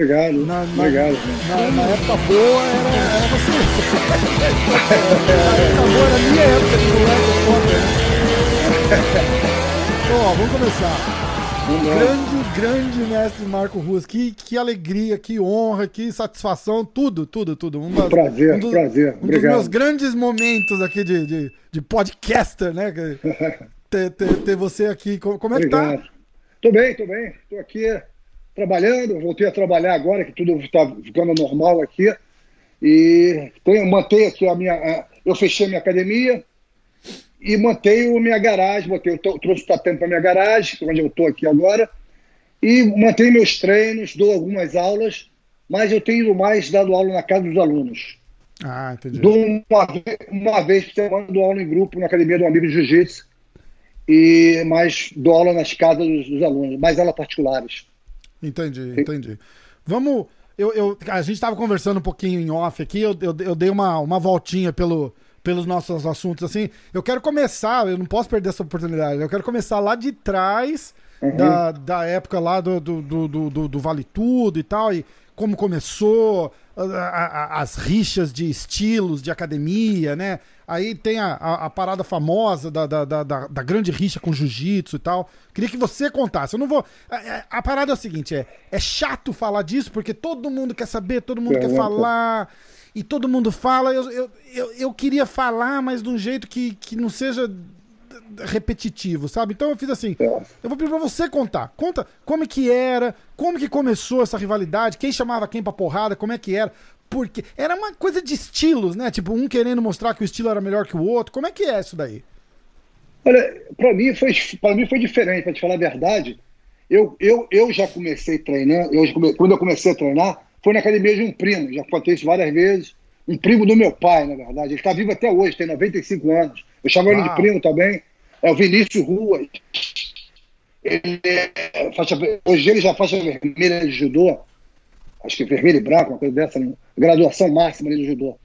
Obrigado, na, na, obrigado. Na, na, época boa era, era você. na época boa era a minha época de moleque foda, né? Ó, vamos começar. Grande, grande mestre Marco Ruas. Que, que alegria, que honra, que satisfação, tudo, tudo, tudo. Um das, prazer, um prazer. Um dos meus grandes momentos aqui de, de, de podcaster, né? ter, ter, ter, você aqui. Como é que? Obrigado. tá? Tô bem, tô bem. Tô aqui trabalhando, voltei a trabalhar agora, que tudo está ficando normal aqui. E tenho, mantenho aqui a minha. Eu fechei a minha academia e mantenho a minha garagem, botei, eu trouxe o tatame para minha garagem, onde eu estou aqui agora, e mantenho meus treinos, dou algumas aulas, mas eu tenho mais dado aula na casa dos alunos. Ah, entendi. Dou uma, uma vez por semana, dou aula em grupo na academia do amigo de Jiu-Jitsu, e mais dou aula nas casas dos, dos alunos, mais aulas particulares. Entendi, entendi. Vamos. Eu, eu, a gente estava conversando um pouquinho em off aqui, eu, eu, eu, dei uma, uma voltinha pelo, pelos nossos assuntos assim. Eu quero começar, eu não posso perder essa oportunidade, eu quero começar lá de trás, uhum. da, da época lá do, do, do, do, do Vale Tudo e tal, e como começou, as rixas de estilos de academia, né? Aí tem a, a, a parada famosa da, da, da, da, grande rixa com jiu-jitsu e tal. Queria que você contasse. Eu não vou. A, a, parada é o seguinte: é, é chato falar disso, porque todo mundo quer saber, todo mundo quer falar. E todo mundo fala. Eu, eu, eu, eu queria falar, mas de um jeito que, que não seja repetitivo, sabe? Então eu fiz assim, é. eu vou pedir pra você contar. Conta como que era, como que começou essa rivalidade, quem chamava quem pra porrada, como é que era. Porque era uma coisa de estilos, né? Tipo, um querendo mostrar que o estilo era melhor que o outro. Como é que é isso daí? Olha, para mim foi para mim foi diferente, para te falar a verdade. Eu, eu, eu já comecei treinando, eu, quando eu comecei a treinar, foi na academia de um primo, já contei isso várias vezes. Um primo do meu pai, na verdade. Ele está vivo até hoje, tem 95 anos. Eu chamo ele de primo também é o Vinícius Ruas. Ele é faixa, hoje ele já faixa vermelha de judô, acho que vermelho e branco, uma coisa dessa, né? graduação máxima de judô.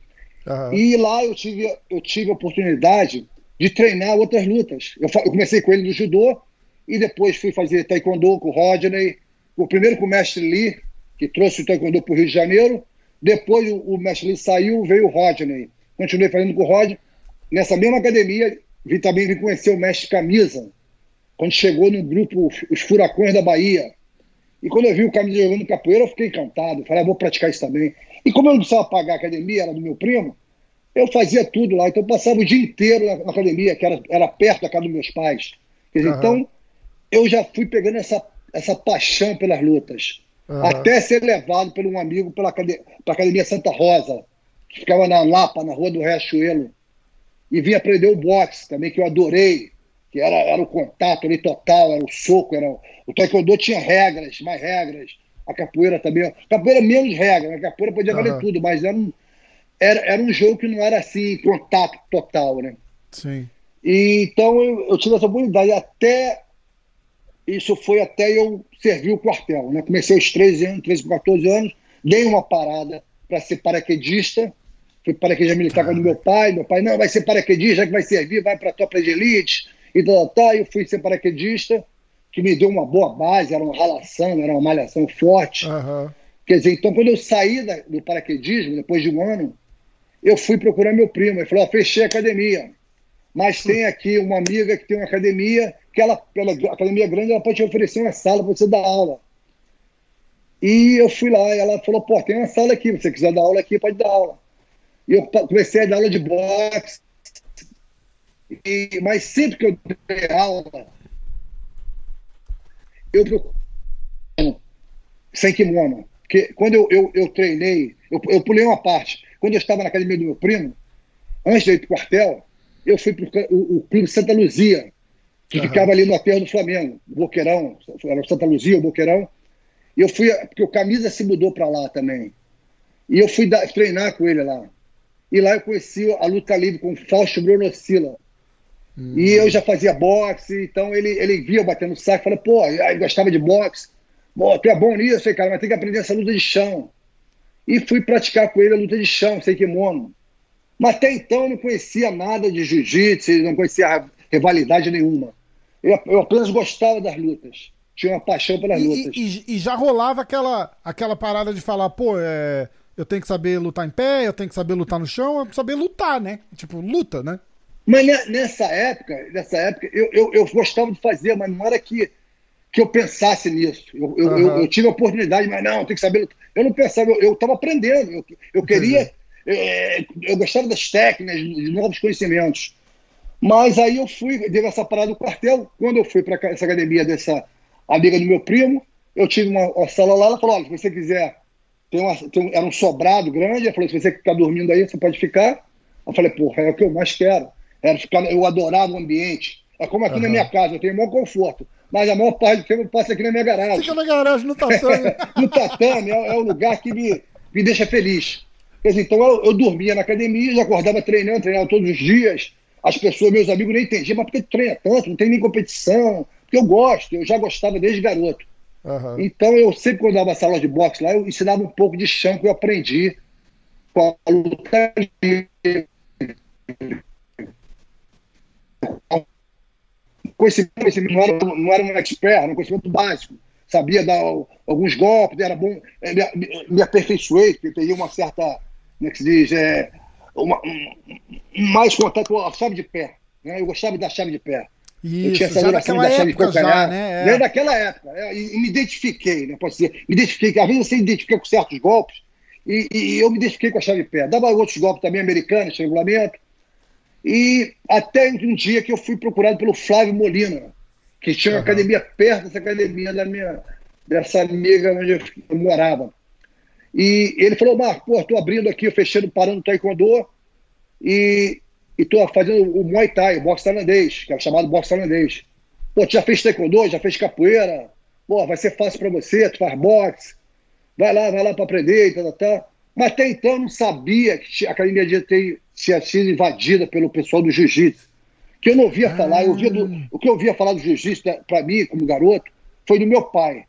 Uhum. E lá eu tive, eu tive a oportunidade de treinar outras lutas. Eu, eu, comecei com ele no judô e depois fui fazer taekwondo com o Rodney, o primeiro com o mestre Lee, que trouxe o taekwondo para o Rio de Janeiro. Depois o, o mestre Lee saiu, veio o Rodney. Continuei fazendo com o Rodney. Nessa mesma academia, Vim também vim conhecer o mestre Camisa, quando chegou no grupo Os Furacões da Bahia. E quando eu vi o Camisa jogando capoeira, eu fiquei encantado. Falei, ah, vou praticar isso também. E como eu não precisava pagar a academia, era do meu primo, eu fazia tudo lá. Então eu passava o dia inteiro na, academia, que era, era perto da casa dos meus pais. Dizer, uhum. Então eu já fui pegando essa, essa paixão pelas lutas. Uhum. Até ser levado por um amigo para a Academia Santa Rosa, que ficava na Lapa, na Rua do Riachuelo e vim aprender o boxe também, que eu adorei, que era, era o contato ali total, era o soco, era o taekwondo tinha regras, mais regras, a capoeira também, a capoeira menos regras, a capoeira podia valer uhum. tudo, mas era um, era, era um jogo que não era assim, contato total, né? Sim. E, então eu, eu tive essa oportunidade até isso foi até eu servir o quartel, né? Comecei aos 13 anos, 13 14 anos, dei uma parada para ser paraquedista, fui paraquedista militar com o meu pai. Meu pai, não, vai ser paraquedista, já que vai servir, vai para a tropa de elite. E tal, tal. Eu fui ser paraquedista, que me deu uma boa base, era uma ralação, era uma malhação forte. Uhum. Quer dizer, então quando eu saí da, do paraquedismo, depois de um ano, eu fui procurar meu primo. Ele falou: oh, fechei a academia. Mas tem aqui uma amiga que tem uma academia, que ela, pela academia grande, ela pode te oferecer uma sala para você dar aula. E eu fui lá e ela falou: pô, tem uma sala aqui, se você quiser dar aula aqui, pode dar aula. E eu comecei a dar aula de boxe. E, mas sempre que eu dei aula, eu procuro sem kimono. Porque quando eu, eu, eu treinei, eu, eu pulei uma parte. Quando eu estava na academia do meu primo, antes de ir para o quartel, eu fui para o, o Clube Santa Luzia, que uhum. ficava ali no aterro do Flamengo, Boqueirão, era Santa Luzia, o Boqueirão. E eu fui, porque o Camisa se mudou para lá também. E eu fui treinar com ele lá. E lá eu conheci a luta livre com o Fausto Bruno Sila. Hum. E eu já fazia boxe, então ele, ele via batendo saco, falei, pô, aí gostava de boxe. Pô, tu é bom nisso, falei, cara, mas tem que aprender essa luta de chão. E fui praticar com ele a luta de chão, sem kimono. Mas até então eu não conhecia nada de jiu-jitsu, não conhecia rivalidade nenhuma. Eu, eu, apenas gostava das lutas. tinha uma paixão pelas e, lutas. E, e, já rolava aquela, aquela parada de falar, pô, é, eu tenho que saber lutar em pé, eu tenho que saber lutar no chão, eu tenho que saber lutar, né? Tipo, luta, né? Mas nessa época, nessa época, eu, eu, eu gostava de fazer, mas não era que, que eu pensasse nisso. Eu, eu, uhum. eu, eu tive a oportunidade, mas não, tem que saber lutar. Eu não pensava, eu estava aprendendo, eu, eu queria, é, eu gostava das técnicas, de novos conhecimentos. Mas aí eu fui, deu essa parada do quartel. Quando eu fui para essa academia dessa amiga do meu primo, eu tive uma, uma sala lá. Ela falou: olha, se você quiser, tem uma, tem um, era um sobrado grande. Ela falou: se você ficar dormindo aí, você pode ficar. Eu falei: porra, é o que eu mais quero. Era ficar, eu adorava o ambiente. É como aqui uhum. na minha casa, eu tenho o maior conforto. Mas a maior parte do tempo eu passo aqui na minha garagem. Fica na garagem, no tatame. no tatame, é, é o lugar que me, me deixa feliz. Quer dizer, então eu, eu dormia na academia, já acordava treinando, treinava todos os dias as pessoas, meus amigos, não entendiam, mas por que treina tanto? Não tem nem competição. Porque eu gosto, eu já gostava desde garoto. Uhum. Então, eu sempre, quando dava sala de boxe lá, eu ensinava um pouco de chão que eu aprendi com a luta conhecimento, não era, não era um expert, era um conhecimento básico. Sabia dar alguns golpes, era bom, é, me, me aperfeiçoei, peguei uma certa, como é que se diz, é, uma, um, mais contato com a chave de pé. Né? Eu gostava da chave de pé. Isso, eu tinha essa já daquela da época já, né? É. Daquela época. E, me identifiquei, né? Pode ser. Me identifiquei, às vezes você identifica com certos golpes, e, e, eu me identifiquei com a chave de pé. Dava outros golpes também americanos, regulamento. E até um dia que eu fui procurado pelo Flávio Molina, que tinha uma uhum. academia perto dessa academia da minha, dessa amiga onde eu morava. E ele falou, Marco, pô, tô abrindo aqui, fechando, parando o taekwondo e, e tô fazendo o Muay Thai, o boxe tailandês, que é chamado boxe tailandês. Pô, tu já fez taekwondo, já fez capoeira, pô, vai ser fácil para você, tu faz boxe, vai lá, vai lá para aprender e tal, tal. Mas até então eu não sabia que a academia de ter, tinha sido invadida pelo pessoal do jiu-jitsu. Que eu não ouvia ah. falar, eu ouvia do, o que eu ouvia falar do jiu-jitsu, né, para mim, como garoto, foi do meu pai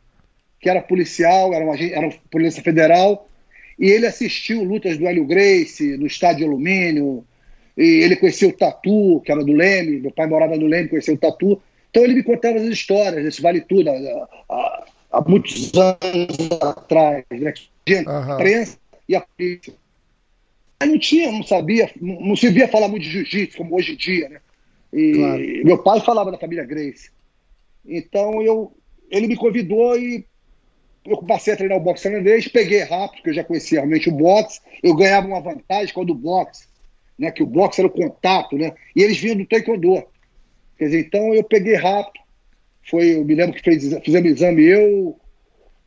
que era policial, era, uma, era uma polícia federal, e ele assistiu lutas do Hélio Grace, no estádio Alumínio, e ele conhecia o Tatu, que era do Leme, meu pai morava no Leme, conhecia o Tatu. Então ele me contava as histórias desse Vale Tudo, há, há muitos anos atrás, né? Uhum. imprensa e a polícia. Eu não tinha, não sabia, não, não se via falar muito de jiu-jitsu, como hoje em dia, né? E claro. meu pai falava da família Grace. Então eu, ele me convidou e eu passei a treinar o boxe tailandês, peguei rápido, porque eu já conhecia realmente o boxe, eu ganhava uma vantagem com o do boxe, né, que o boxe era o contato, né, e eles vinham do taekwondo. Quer dizer, então eu peguei rápido, foi, eu me lembro que fez, fizemos exame eu,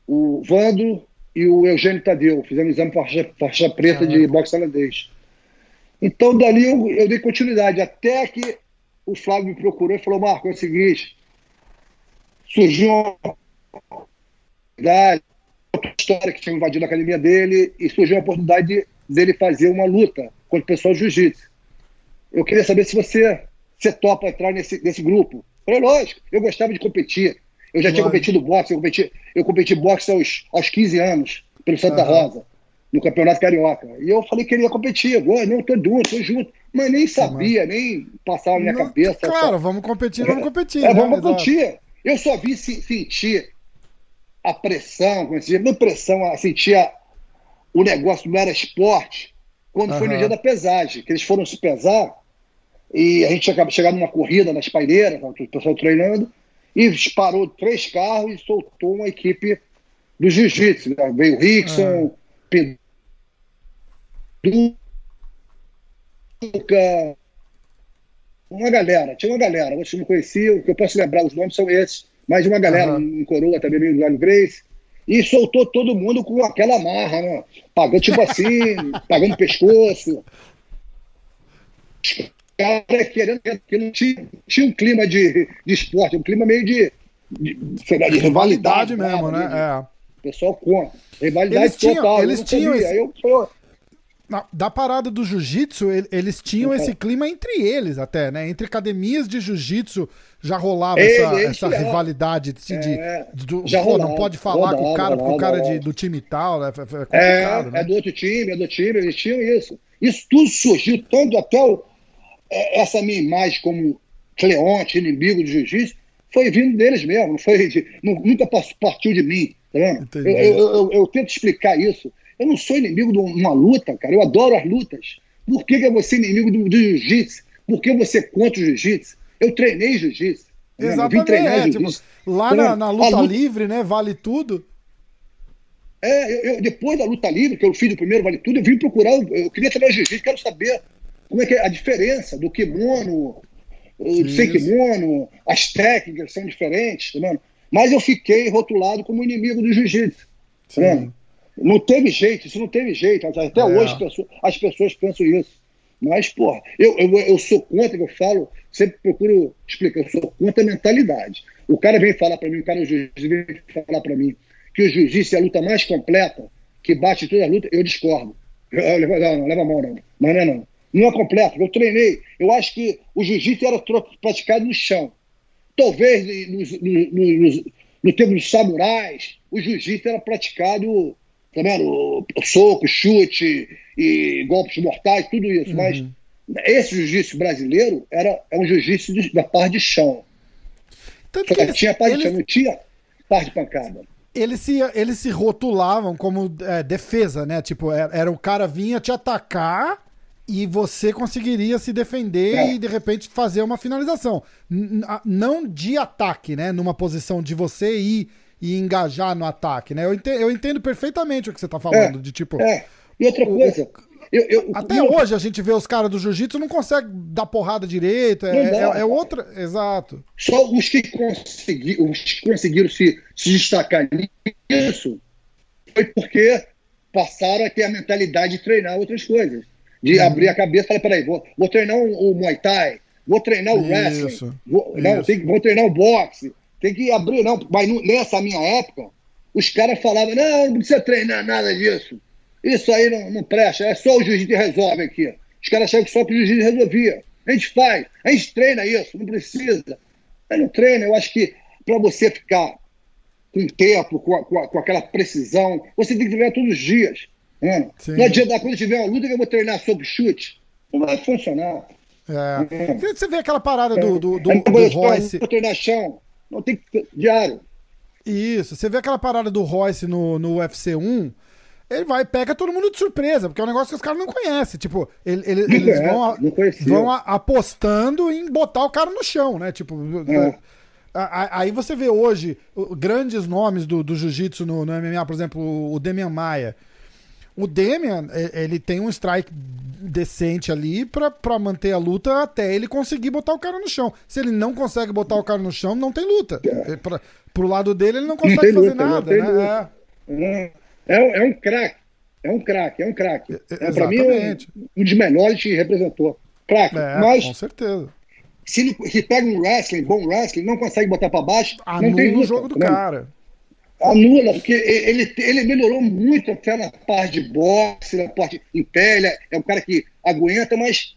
o Vando e o Eugênio Tadeu, fizemos exame faixa, faixa preta de boxe tailandês. Então dali eu, eu dei continuidade, até que o Flávio me procurou e falou, Marco, é o seguinte, surgiu uma outra história que tinha invadido a academia dele e surgiu a oportunidade de, dele fazer uma luta contra o pessoal do jiu-jitsu. Eu queria saber se você, você topa entrar nesse, nesse grupo. Eu falei, lógico, eu gostava de competir. Eu já tinha competido boxe, eu competi, eu competi boxe aos, aos 15 anos, pelo Santa uhum. Rosa, no Campeonato Carioca. E eu falei que queria competir. Agora, não, tô junto, tô junto. Mas nem sabia, nem passava na minha não, cabeça. Claro, só... vamos competir, vamos competir. É, né? vamos competir. Eu só vi se, sentir a pressão, como se diz, pressão, a sentir a, o negócio não era esporte, quando uhum. foi no dia da pesagem, que eles foram se pesar, e a gente acabou chegando numa corrida nas paineiras, o pessoal treinando, e parou três carros e soltou uma equipe do jiu-jitsu. Né? Veio o Rickson, uhum. Pinduca, uma galera, tinha uma galera, você não conhecia, o que eu posso lembrar, os nomes são esses mais uma galera uhum. em coroa também, meio do Grace. E soltou todo mundo com aquela marra, né? Pagando tipo assim, pagando pescoço. Cara querendo que não tinha, tinha um clima de, de esporte, um clima meio de, de, sei lá, de rivalidade, rivalidade mesmo, né? né? É. O pessoal conta. Rivalidade eles tinham, total. Eles tinham esse... eu, eu, na, da parada do jiu-jitsu, eles tinham esse clima entre eles até, né? Entre academias de jiu-jitsu já rolava essa, essa é. rivalidade de, é, do, já pô, rolava, não pode falar rolava, com o cara, rolava, com o cara de, do time tal, né? É, é, né? é do outro time, é do time, eles tinham isso. Isso tudo surgiu tanto até o, é, essa minha imagem como Cleonte, inimigo do jiu-jitsu, foi vindo deles mesmo, não foi de, nunca partiu de mim. Tá eu, eu, eu, eu, tento explicar isso. Eu não sou inimigo de uma luta, cara. Eu adoro as lutas. Por que, que eu vou ser inimigo do, do jiu-jitsu? Por que você contra o jiu-jitsu? Eu treinei jiu-jitsu. Tá Exatamente. É, tipo, lá na, na luta, luta, livre, né? Vale tudo. É, eu, depois da luta livre, que eu fiz o primeiro Vale Tudo, eu vim procurar, eu queria treinar jiu-jitsu, quero saber como é que é a diferença do kimono, do sem kimono, as técnicas são diferentes, tá vendo? Mas eu fiquei rotulado como inimigo do jiu-jitsu. Tá não teve jeito, isso não teve jeito. Até é. hoje as pessoas, as pessoas pensam isso. Mas, porra, eu, eu, eu sou contra, eu falo, sempre procuro explicar, eu sou contra a mentalidade. O cara vem falar para mim, o cara o juiz vem falar para mim que o jiu-jitsu é a luta mais completa, que bate toda a luta, eu discordo. Eu, eu, não, não, leva a mão, não. Mas não é não. Não é completo. Eu treinei. Eu acho que o jiu-jitsu era praticado no chão. Talvez nos, nos, nos, no tempo dos samurais, o jiu-jitsu era praticado, tá vendo? Soco, chute e golpes mortais, tudo isso. Uhum. Mas esse jiu-jitsu brasileiro era, é um jiu-jitsu da parte de chão. Tanto Só que tinha parte eles... de chão, não tinha parte de pancada. Eles se, eles se rotulavam como é, defesa, né? Tipo, era, era, o cara vinha te atacar e você conseguiria se defender é. e de repente fazer uma finalização. N não de ataque, né? Numa posição de você ir e engajar no ataque, né? Eu entendo, eu entendo perfeitamente o que você está falando, é. de tipo. É. E outra coisa. Eu, eu, Até eu... hoje a gente vê os caras do jiu-jitsu não consegue dar porrada direito. É, é, é, outra. Exato. Só os que, consegui, os que conseguiram se, se destacar nisso foi porque passaram a ter a mentalidade de treinar outras coisas de uhum. abrir a cabeça e falar, peraí, vou, vou treinar o, o Muay Thai, vou treinar o isso, wrestling, vou, não, tem, vou treinar o boxe, tem que abrir, não. Mas nessa minha época, os caras falavam, não, não precisa treinar nada disso. Isso aí não, não presta, é só o jiu-jitsu resolve aqui. Os caras achavam que só que o jiu-jitsu resolvia. A gente faz, a gente treina isso, não precisa. Mas não treina, eu acho que para você ficar com tempo, com, com, com aquela precisão, você tem que treinar todos os dias. É. Não adianta, quando tiver uma luta, que eu vou treinar sobre chute. Não vai funcionar. É. É. Você vê aquela parada do, do, do, do Royce. Vou treinar chão. Não tem que. Diário. Isso. Você vê aquela parada do Royce no, no UFC 1 ele vai pega todo mundo de surpresa, porque é um negócio que os caras não conhecem. Tipo, ele, ele, eles vão, vão apostando em botar o cara no chão, né? Tipo, é. aí você vê hoje grandes nomes do, do jiu-jitsu no, no MMA, por exemplo, o Demian Maia. O Demian, ele tem um strike decente ali pra, pra manter a luta até ele conseguir botar o cara no chão. Se ele não consegue botar o cara no chão, não tem luta. É. Pra, pro lado dele, ele não consegue não fazer luta, nada, né? É. É, é um craque. É um craque, é um craque. É, pra mim, é um, um dos melhores que representou. Craque. É, Mas, com certeza. Se, se pega um wrestling, bom wrestling, não consegue botar pra baixo, Anula não tem luta, o jogo do tá cara anula, porque ele, ele melhorou muito até na parte de boxe, na parte em pé, é, é um cara que aguenta, mas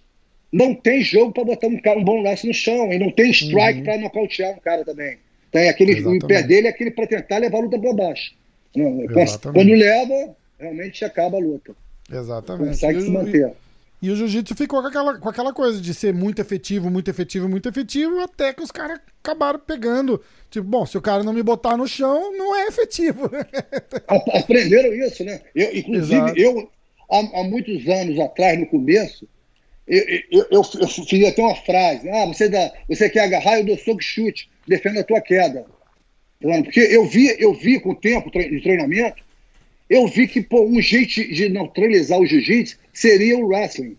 não tem jogo para botar um, cara, um bom laço no chão, e não tem strike uhum. para nocautear um cara também. Tem aquele, o pé dele é aquele para tentar levar a luta para baixo. Não, quando leva, realmente acaba a luta. Exatamente. Consegue e, se manter. E, e o jiu-jitsu ficou com aquela, com aquela coisa de ser muito efetivo, muito efetivo, muito efetivo, até que os caras acabaram pegando Tipo, bom, se o cara não me botar no chão, não é efetivo. Aprenderam isso, né? Eu, inclusive, Exato. eu, há, há, muitos anos atrás, no começo, eu, eu, eu, eu fiz até uma frase: ah, você, dá, você quer agarrar, eu dou soco chute, defenda a tua queda. Porque eu vi, eu vi com o tempo de treinamento, eu vi que pô, um jeito de neutralizar o jiu-jitsu seria o wrestling.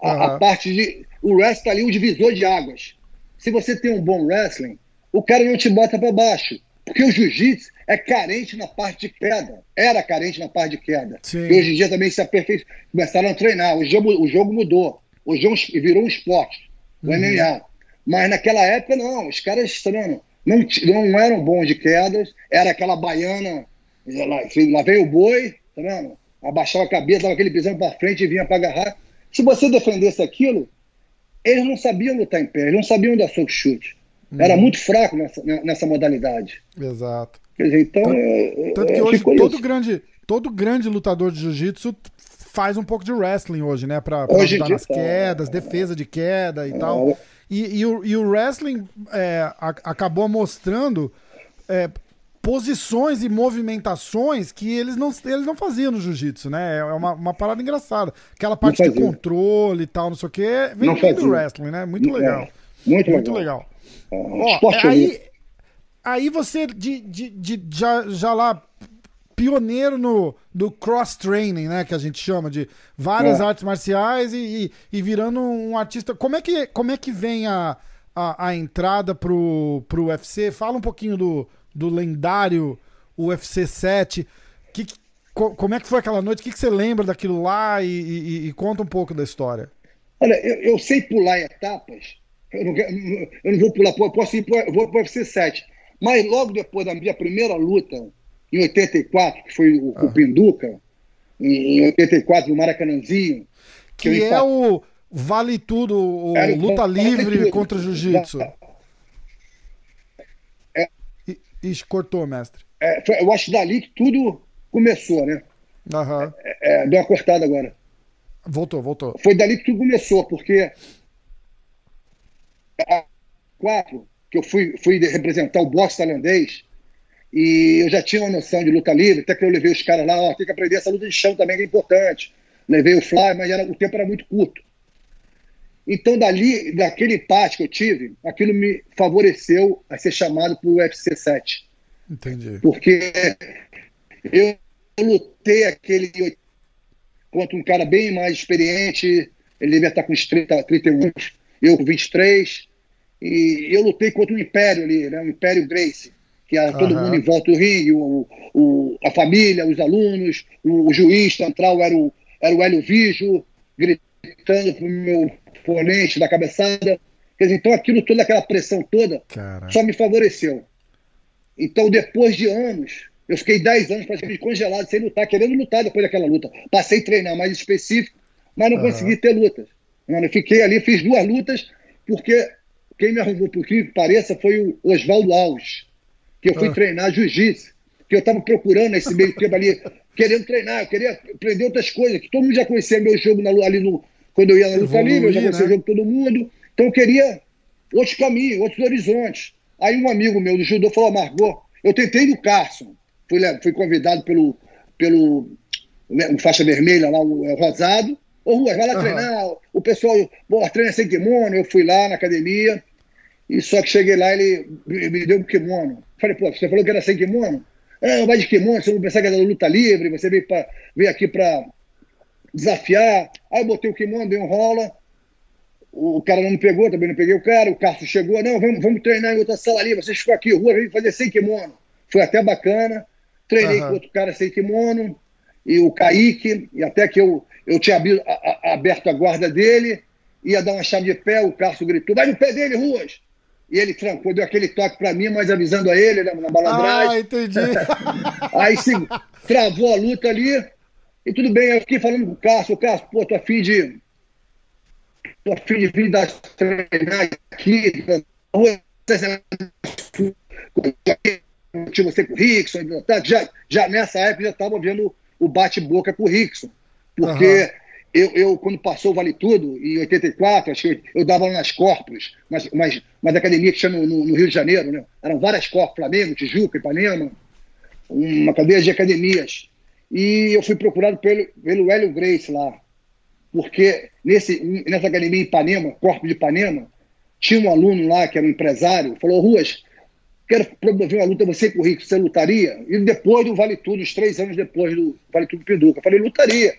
A, uhum. a, parte de. O wrestling está ali, o divisor de águas. Se você tem um bom wrestling, o cara não te bota para baixo. Porque o jiu-jitsu é carente na parte de queda. Era carente na parte de queda. Sim. E hoje em dia também se aperfeiçou. Começaram a treinar. O jogo, o jogo mudou. O jogo virou um esporte. O uhum. MMA. Mas naquela época, não. Os caras não, não, não eram bons de quedas. Era aquela baiana. Lá, lá veio o boi, tá vendo? Abaixava a cabeça, dava aquele pisão para frente e vinha para agarrar. Se você defendesse aquilo, eles não sabiam lutar em pé, eles não sabiam dar soco chute. Era muito fraco nessa, né, nessa modalidade. Exato. Dizer, então, tanto, é, tanto que é, hoje todo grande, todo grande lutador de jiu-jitsu faz um pouco de wrestling hoje, né? Pra, pra hoje ajudar nas tá, quedas, defesa de queda e é, tal. E, e, o, e o wrestling é, acabou mostrando é, posições e movimentações que eles não, eles não faziam no jiu-jitsu, né? É uma, uma parada engraçada. Aquela parte de controle e tal, não sei o quê, vem, vem do wrestling, né? Muito é, legal. muito, muito legal. legal. Ó, aí, aí você, de, de, de, já, já lá, pioneiro no do cross-training, né? Que a gente chama de várias é. artes marciais e, e, e, virando um artista. Como é que, como é que vem a, a, a entrada pro, pro UFC? Fala um pouquinho do do lendário UFC 7. Que, como é que foi aquela noite? O que, que você lembra daquilo lá e, e, e, conta um pouco da história? Olha, eu, eu sei pular etapas. Eu não, eu não, vou pular, posso ir para o UFC 7. Mas logo depois da minha primeira luta, em 84, que foi o, ah. o Pinduca, em 84, no Maracanãzinho. Que, que é o Vale Tudo, o luta livre contra Jiu-Jitsu. Ixi, cortou, mestre. É, foi, eu acho dali que tudo começou, né? Uhum. É, deu uma cortada agora. Voltou, voltou. Foi dali que tudo começou, porque a quatro, que eu fui, fui representar o boxe tailandês, e eu já tinha uma noção de luta livre, até que eu levei os caras lá, ó, tem que aprender essa luta de chão também, que é importante. Levei o fly, mas era, o tempo era muito curto. Então, dali, daquele empate que eu tive, aquilo me favoreceu a ser chamado para o UFC 7. Entendi. Porque eu lutei aquele contra um cara bem mais experiente, ele devia estar com uns 30, 31, eu com 23, e eu lutei contra um império ali, né, o Império Grace, que era todo uhum. mundo em volta do ringue, o, o, a família, os alunos, o, o juiz central era o, era o Hélio Vijo, gritando pro meu oponente, da cabeçada. Quer dizer, então aquilo, toda aquela pressão toda, só me favoreceu. Então, depois de anos, eu fiquei 10 anos praticamente congelado, sem lutar, querendo lutar depois daquela luta. Passei a treinar mais específico, mas não uhum. consegui ter lutas. Eu fiquei ali, fiz duas lutas, porque quem me arrumou, por que pareça, foi o Oswaldo Alves, que eu fui uhum. treinar jiu-jitsu, que eu estava procurando esse meio tempo ali, querendo treinar, eu queria aprender outras coisas, que todo mundo já conhecia meu jogo ali no, quando eu ia na luta livre, eu já conhecia né? o jogo todo mundo. Então eu queria outros caminhos, outros horizontes. Aí um amigo meu do judô falou, Margot, eu tentei no Carson. Fui, fui convidado pelo, pelo né, faixa vermelha lá, o, é, Rosado. Ô, Rua, vai lá uhum. treinar. O pessoal, bom, treina sem kimono. Eu fui lá na academia. E só que cheguei lá, ele me deu um kimono. Falei, pô, você falou que era sem kimono? Ah, vai de kimono, você não pensar que era luta livre, você veio, pra, veio aqui para desafiar. Aí eu botei o kimono, dei um rola. O cara não me pegou, também não peguei o cara. O Cássio chegou, não, vamos, vamos treinar em outra sala ali. Vocês ficam aqui, rua, vem fazer sem kimono. Foi até bacana. Treinei uhum. com outro cara sem kimono. E o Kaique, e até que eu, eu tinha aberto a, aberto a guarda dele, ia dar uma chave de pé, o Cássio gritou, vai no pé dele, Ruas! E ele trancou, deu aquele toque para mim, mas avisando a ele né, na balandragem. Ah, entendi. Aí se travou a luta ali. E tudo bem, eu fiquei falando com o Cássio, Cássio, pô, de. tô afim de vir dar treinar aqui, tinha você com o Rickson, já, já nessa época já estava vendo o bate-boca com o Rickson. Porque uhum. eu, eu, quando passou o Vale Tudo, em 84, acho que eu dava nas Corpos, mas, mas, mas academia que tinha no, no, no, Rio de Janeiro, né? Eram várias Corpos, Flamengo, Tijuca, Ipanema, uma cadeia de academias. E eu fui procurado pelo, pelo Hélio Grace lá, porque nesse, nessa academia em Ipanema, Corpo de Ipanema, tinha um aluno lá que era um empresário, falou, Ruas, quero promover uma luta, você com o Rico, você lutaria? E depois do Vale Tudo, uns três anos depois do Vale Tudo Pinduca, eu falei, lutaria.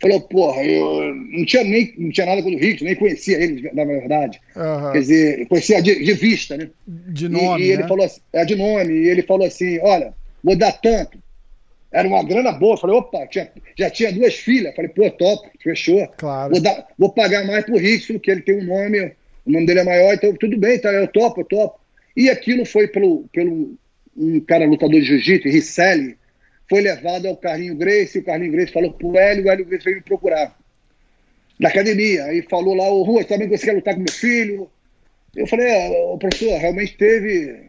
Falou, porra, eu não tinha, nem, não tinha nada com o Rico, nem conhecia ele, na verdade. Uhum. Quer dizer, conhecia de, de, vista, né? De nome, E, e ele né? falou assim, é de nome, e ele falou assim, olha, vou dar tanto, era uma grana boa. Falei, opa, tinha, já tinha duas filhas. Falei, pô, top, fechou. Claro. Vou, dar, vou pagar mais pro Rickson, que ele tem um nome, o nome dele é maior, então tudo bem, tá, eu topo, eu topo. E aquilo foi pelo, pelo um cara lutador de jiu-jitsu, Risselli, foi levado ao Carlinho Grace, e o Carlinho Grace falou pro Hélio, o Hélio Grace veio me procurar. Na academia. Aí falou lá, ô Rua, também você quer lutar com meu filho? Eu falei, é, professor, realmente teve,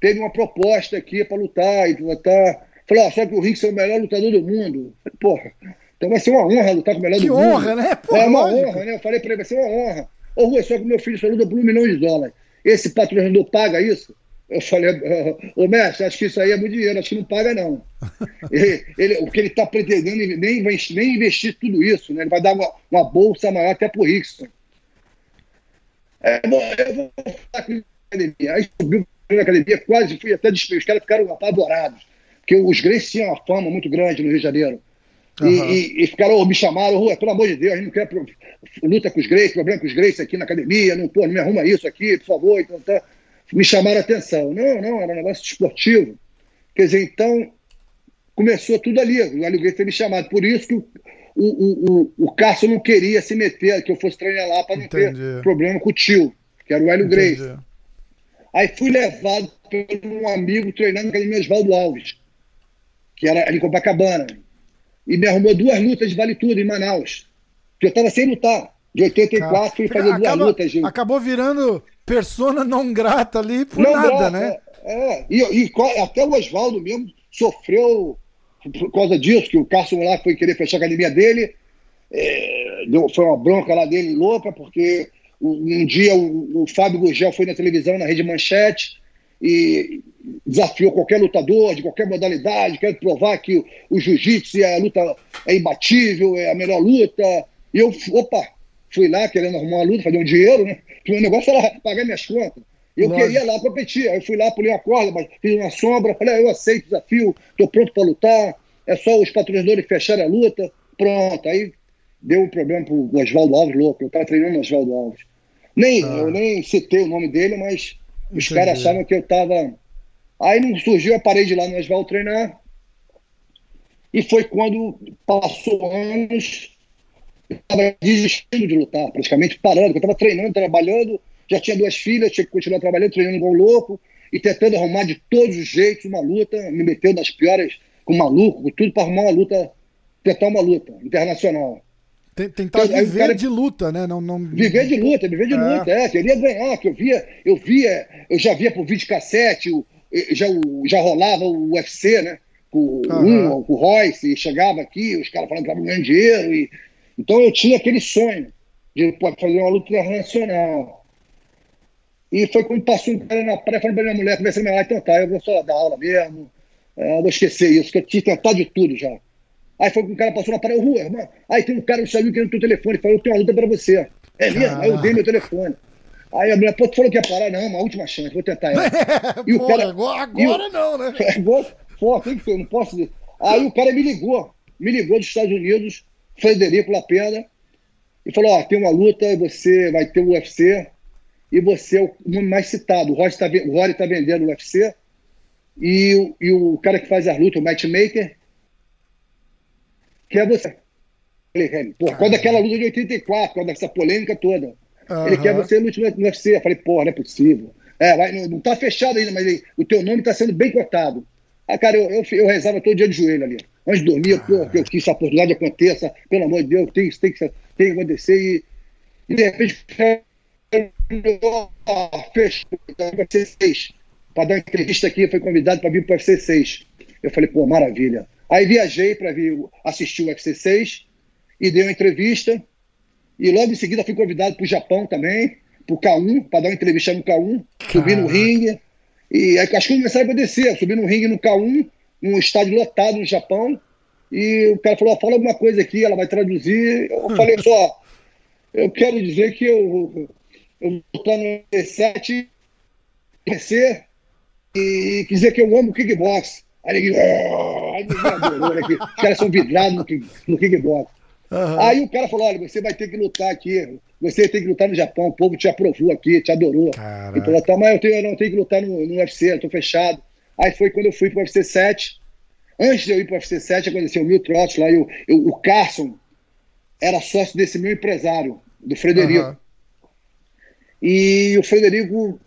teve uma proposta aqui para lutar e lutar Falei, ó, só que o Rickson é o melhor lutador do mundo. Falei, porra, então vai ser uma honra lutar com o melhor que do honra, mundo. Que honra, né? Pô, é uma lógico. honra, né? Eu falei pra ele, vai ser uma honra. Ô, Rua, só que meu filho só luta por um milhão de dólares. Esse patrocinador paga isso? Eu falei, ô mestre, acho que isso aí é muito dinheiro, acho que não paga, não. ele, ele, o que ele está pretendendo nem, nem investir tudo isso, né? Ele vai dar uma, uma bolsa maior até pro Rickson. É, eu vou falar com a academia. Aí subiu na academia, quase fui até despedir. Os caras ficaram apavorados. Porque os Grace tinham uma fama muito grande no Rio de Janeiro. Uhum. E, e, e, ficaram, me chamaram, Rua, pelo amor de Deus, a gente não quer luta com os Grace, problema com os Grace aqui na academia, não, pô, não me arruma isso aqui, por favor. Então, tá me chamaram a atenção. Não, não, era um negócio esportivo. Quer dizer, então, começou tudo ali. O Hélio Grace me chamado. Por isso que o, o, o, o Cássio não queria se meter, que eu fosse treinar lá para não Entendi. ter problema com o tio, que era o Hélio Entendi. Grace. Aí fui levado por um amigo treinando na academia Oswaldo Alves, que era ali em Copacabana. E me arrumou duas lutas de vale tudo em Manaus. Que eu estava sem lutar. De 84 Cara, fui fazer acaba, duas lutas. De... Acabou virando persona não grata ali por não nada, grata, né? É, é. E, e, até o Oswaldo mesmo sofreu por causa disso, que o Carson lá foi querer fechar a academia dele. É, deu, foi uma bronca lá dele louca, porque um dia o, o Fábio Gurgel foi na televisão, na Rede Manchete, e desafiou qualquer lutador de qualquer modalidade, quer provar que o, o jiu-jitsu é a luta é imbatível, é a melhor luta. E eu, opa, fui lá querendo arrumar uma luta, fazer um dinheiro, né? Porque o negócio era pagar minhas contas. Eu Lógico. queria lá competir. Aí eu fui lá, pulei a corda, mas fiz uma sombra, falei, ah, eu aceito o desafio, estou pronto para lutar, é só os patrocinadores fecharem a luta. Pronto. Aí deu um problema pro Oswaldo Alves, louco. Eu estava treinando o Oswaldo Alves. Nem, ah. Eu nem citei o nome dele, mas. Os caras achavam que eu estava. Aí não surgiu, eu parei de ir lá no Oswaldo treinar. E foi quando passou anos, eu estava desistindo de lutar, praticamente parando, eu estava treinando, trabalhando, já tinha duas filhas, tinha que continuar trabalhando, treinando igual louco, e tentando arrumar de todos os jeitos uma luta, me meteu nas piores, com maluco, com tudo para arrumar uma luta, tentar uma luta internacional. Tentar viver cara, de luta, né? Não, não... Viver de luta, viver de é. luta, é. Queria ganhar, que eu via, eu via, eu já via por vídeo cassete, já, já rolava o UFC, né? Com, uhum. um, com o Royce, chegava aqui, os caras falando que estavam ganhando dinheiro, e então eu tinha aquele sonho de fazer uma luta internacional. E foi quando passou um cara na praia falando pra minha mulher, conversando com minha mãe, então tá, eu vou só dar aula mesmo, é, vou esquecer isso, que eu tinha tentado de tudo já. Aí foi quando o cara passou na praia, rua, irmão. Aí tem um cara no Estados querendo teu telefone, falou, eu tenho uma luta pra você. É mesmo? Aí eu dei meu telefone. Aí a mulher, pô, tu falou que ia parar? Não, uma última chance, vou tentar ela. e o cara, agora, agora o, não, né? É, pô, tem que ser, não posso dizer. Aí o cara me ligou, me ligou dos Estados Unidos, Frederico Lapena, e falou: Ó, tem uma luta, você vai ter o UFC, e você é o nome mais citado. O Rory está tá vendendo o UFC, e, e o cara que faz as lutas, o matchmaker, que é você. Falei, pô, quando aquela luta de 84, quando essa polêmica toda. Uhum. Ele quer você no UFC. Eu falei, porra, não é possível. É, vai, não, não tá fechado ainda, mas o teu nome tá sendo bem cotado. Ah, cara, eu, eu, eu rezava todo dia de joelho ali. Antes de dormir, pô, que, que essa oportunidade aconteça, pelo amor de Deus, tem, tem, tem que acontecer. E, e de repente, fechou, vai ser seis. Para dar uma entrevista aqui, foi convidado para vir para o UFC 6. Eu falei, pô, maravilha. Aí viajei para vir assistir o UFC 6 e dei uma entrevista. E logo em seguida fui convidado para o Japão também, para o K1, para dar uma entrevista no K1, subi no ringue. E aí, acho que começaram a acontecer. Subi no ringue no K1, num estádio lotado no Japão, e o cara falou: fala alguma coisa aqui, ela vai traduzir. Eu hum. falei só, eu quero dizer que eu, eu vou estar no E7 PC e quer dizer que eu amo kickbox. Aí ele, oh! aí, aqui. os caras são vidrados no, no kickbox. Uhum. Aí o cara falou: olha, você vai ter que lutar aqui, você tem que lutar no Japão, o povo te aprovou aqui, te adorou. Caraca. E falou: tá, mas eu, tenho, eu não tenho que lutar no, no UFC, eu tô fechado. Aí foi quando eu fui pro UFC 7. Antes de eu ir pro UFC 7, aconteceu o Mil Trots lá, e o, eu, o Carson era sócio desse meu empresário, do Frederico. Uhum. E o Frederico,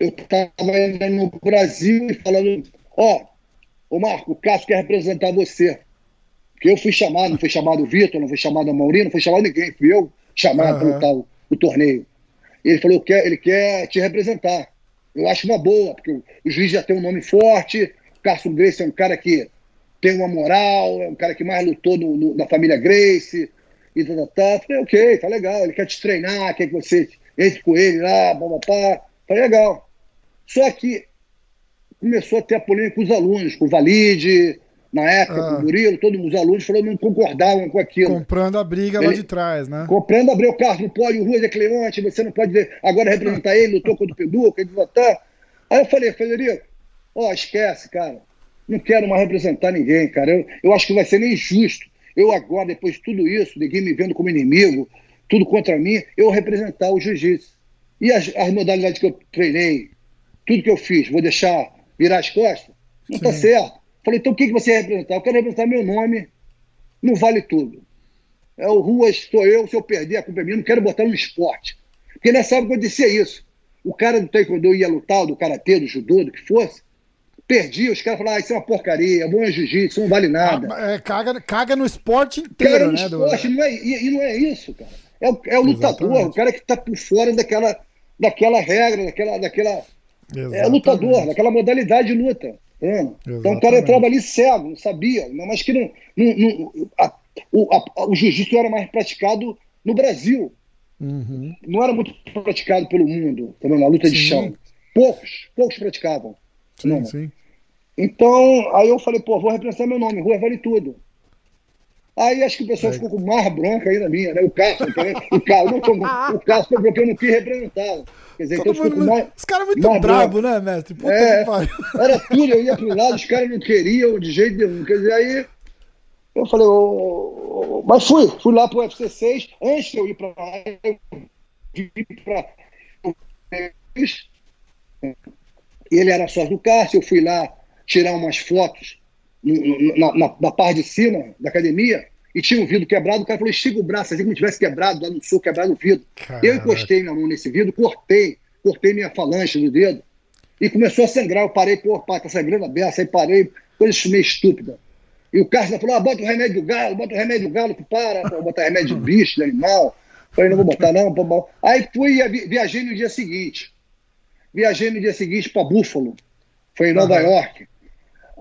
eu tava no Brasil e falando: ó, oh, ô Marco, o Carson quer representar você. Porque eu fui chamado, não foi chamado o Vitor, não foi chamado a Maurinho, não foi chamado ninguém, fui eu chamado uhum. para lutar o, torneio. E ele falou: quer, ele quer te representar. Eu acho uma boa, porque o, o juiz já tem um nome forte, o Carson Grace é um cara que tem uma moral, é um cara que mais lutou no, no, na família Grace. e tá, tá, tá. Falei, ok, tá legal, ele quer te treinar, quer que você entre com ele lá, papapá, tá legal. Só que começou a ter a polêmica com os alunos, com o Valide, na época, ah. com o Murilo, todos os alunos falaram não concordavam com aquilo. Comprando a briga ele, lá de trás, né? Comprando a briga, o Carlos não pode, o Rui é Cleonte, você não pode agora representar ele, lutou contra o Peduca, ele tá. Aí eu falei, Federico, ó, oh, esquece, cara. Não quero mais representar ninguém, cara. Eu, eu acho que vai ser nem justo. Eu agora, depois de tudo isso, ninguém me vendo como inimigo, tudo contra mim, eu representar o jiu-jitsu. E as, as modalidades que eu treinei, tudo que eu fiz, vou deixar virar as costas? Não está certo. Falei, então o que, que você representar? Eu quero representar meu nome, não vale tudo. É o Ruas, sou eu, se eu perder a culpa é minha, não quero botar no esporte. Porque nessa época acontecia isso. O cara do taekwondo ia lutar, do karatê, do judô, do que fosse, perdia, os caras falavam, ah, isso é uma porcaria, bom é jiu-jitsu, não vale nada. Ah, é, caga, caga no esporte inteiro, caga no né? Esporte, do... não é, e, e, não é isso, cara. É o, é o lutador, o cara que está por fora daquela, daquela regra, daquela, daquela é lutador, daquela modalidade de luta. É. Então o cara entrava ali cego, não sabia, mas que não, não, não a, o, a, o jiu-jitsu era mais praticado no Brasil. Uhum. Não era muito praticado pelo mundo, também na luta sim. de chão. Poucos, poucos praticavam. Sim, sim. Então, aí eu falei, pô, vou representar meu nome, Rua Vale Tudo. Aí acho que o pessoal é. ficou com mais bronca ainda minha, né? O Cássio, o Cássio, o Cássio porque eu não quis representar. Quer dizer, então ficou com mais. Os caras muito bravos, né, mestre? Puta é, era tudo, eu ia pro lado, os caras não queriam de jeito nenhum. Quer dizer, aí eu falei, oh, oh, mas fui, fui lá pro UFC 6. Antes de eu ir pra lá, eu vim pra. Ele era sócio do Cássio, eu fui lá tirar umas fotos na, na, na parte de cima da academia e tinha um vidro quebrado, o cara falou, estica o braço, assim como tivesse quebrado, lá no sul, quebrado o vidro. Caraca. Eu encostei minha mão nesse vidro, cortei, cortei minha falange do dedo e começou a sangrar. Eu parei, pô, pá, tá sangrando a beça, aí parei, coisa meio estúpida. E o Carlos falou, ah, bota o remédio do galo, bota o remédio do galo que para, pô, botar remédio de bicho, de animal. Falei, não vou botar não, pô, bom. Aí fui e viajei no dia seguinte. Viajei no dia seguinte para Buffalo, foi em Nova uhum. York.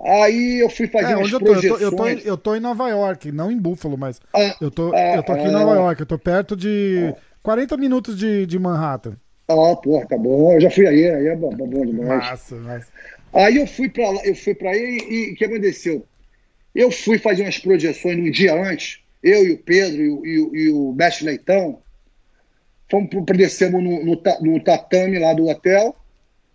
Aí eu fui fazer é, umas eu tô, projeções. Eu tô, eu, tô, eu tô, em Nova York, não em Buffalo, mas ah, eu, tô, ah, eu tô aqui ah, em Nova York, eu tô perto de ah, 40 minutos de, de Manhattan. Ah, porra, tá bom. Eu já fui aí, aí é bom, bom demais. Massa, massa. Aí eu fui pra lá, eu fui pra aí e o que aconteceu? Eu fui fazer umas projeções no dia antes, eu e o Pedro e o, e o, e o Mestre Leitão, fomos descemos no, no, no tatame lá do hotel,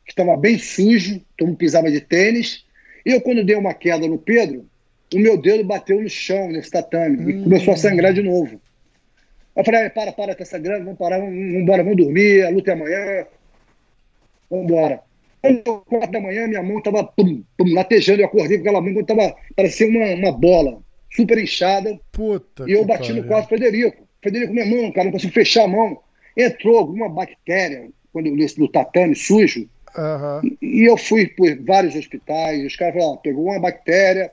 que estava bem sujo, todo mundo pisava de tênis, eu, quando dei uma queda no Pedro, o meu dedo bateu no chão, nesse tatame, hum. e começou a sangrar de novo. Eu falei, para, para, tá sangrando, vamos parar, vamos, vamos embora, vamos dormir, a luta é amanhã, vamos embora. Quatro da manhã, minha mão tava pum, pum, latejando, eu acordei com aquela mão, tava, parecia uma, uma bola, super inchada. Puta e eu bati no quarto Federico. Federico, minha mão, cara, não consigo fechar a mão. Entrou alguma bactéria, quando nesse, no tatame sujo, Uhum. E, eu fui por vários hospitais, os caras falaram, pegou uma bactéria,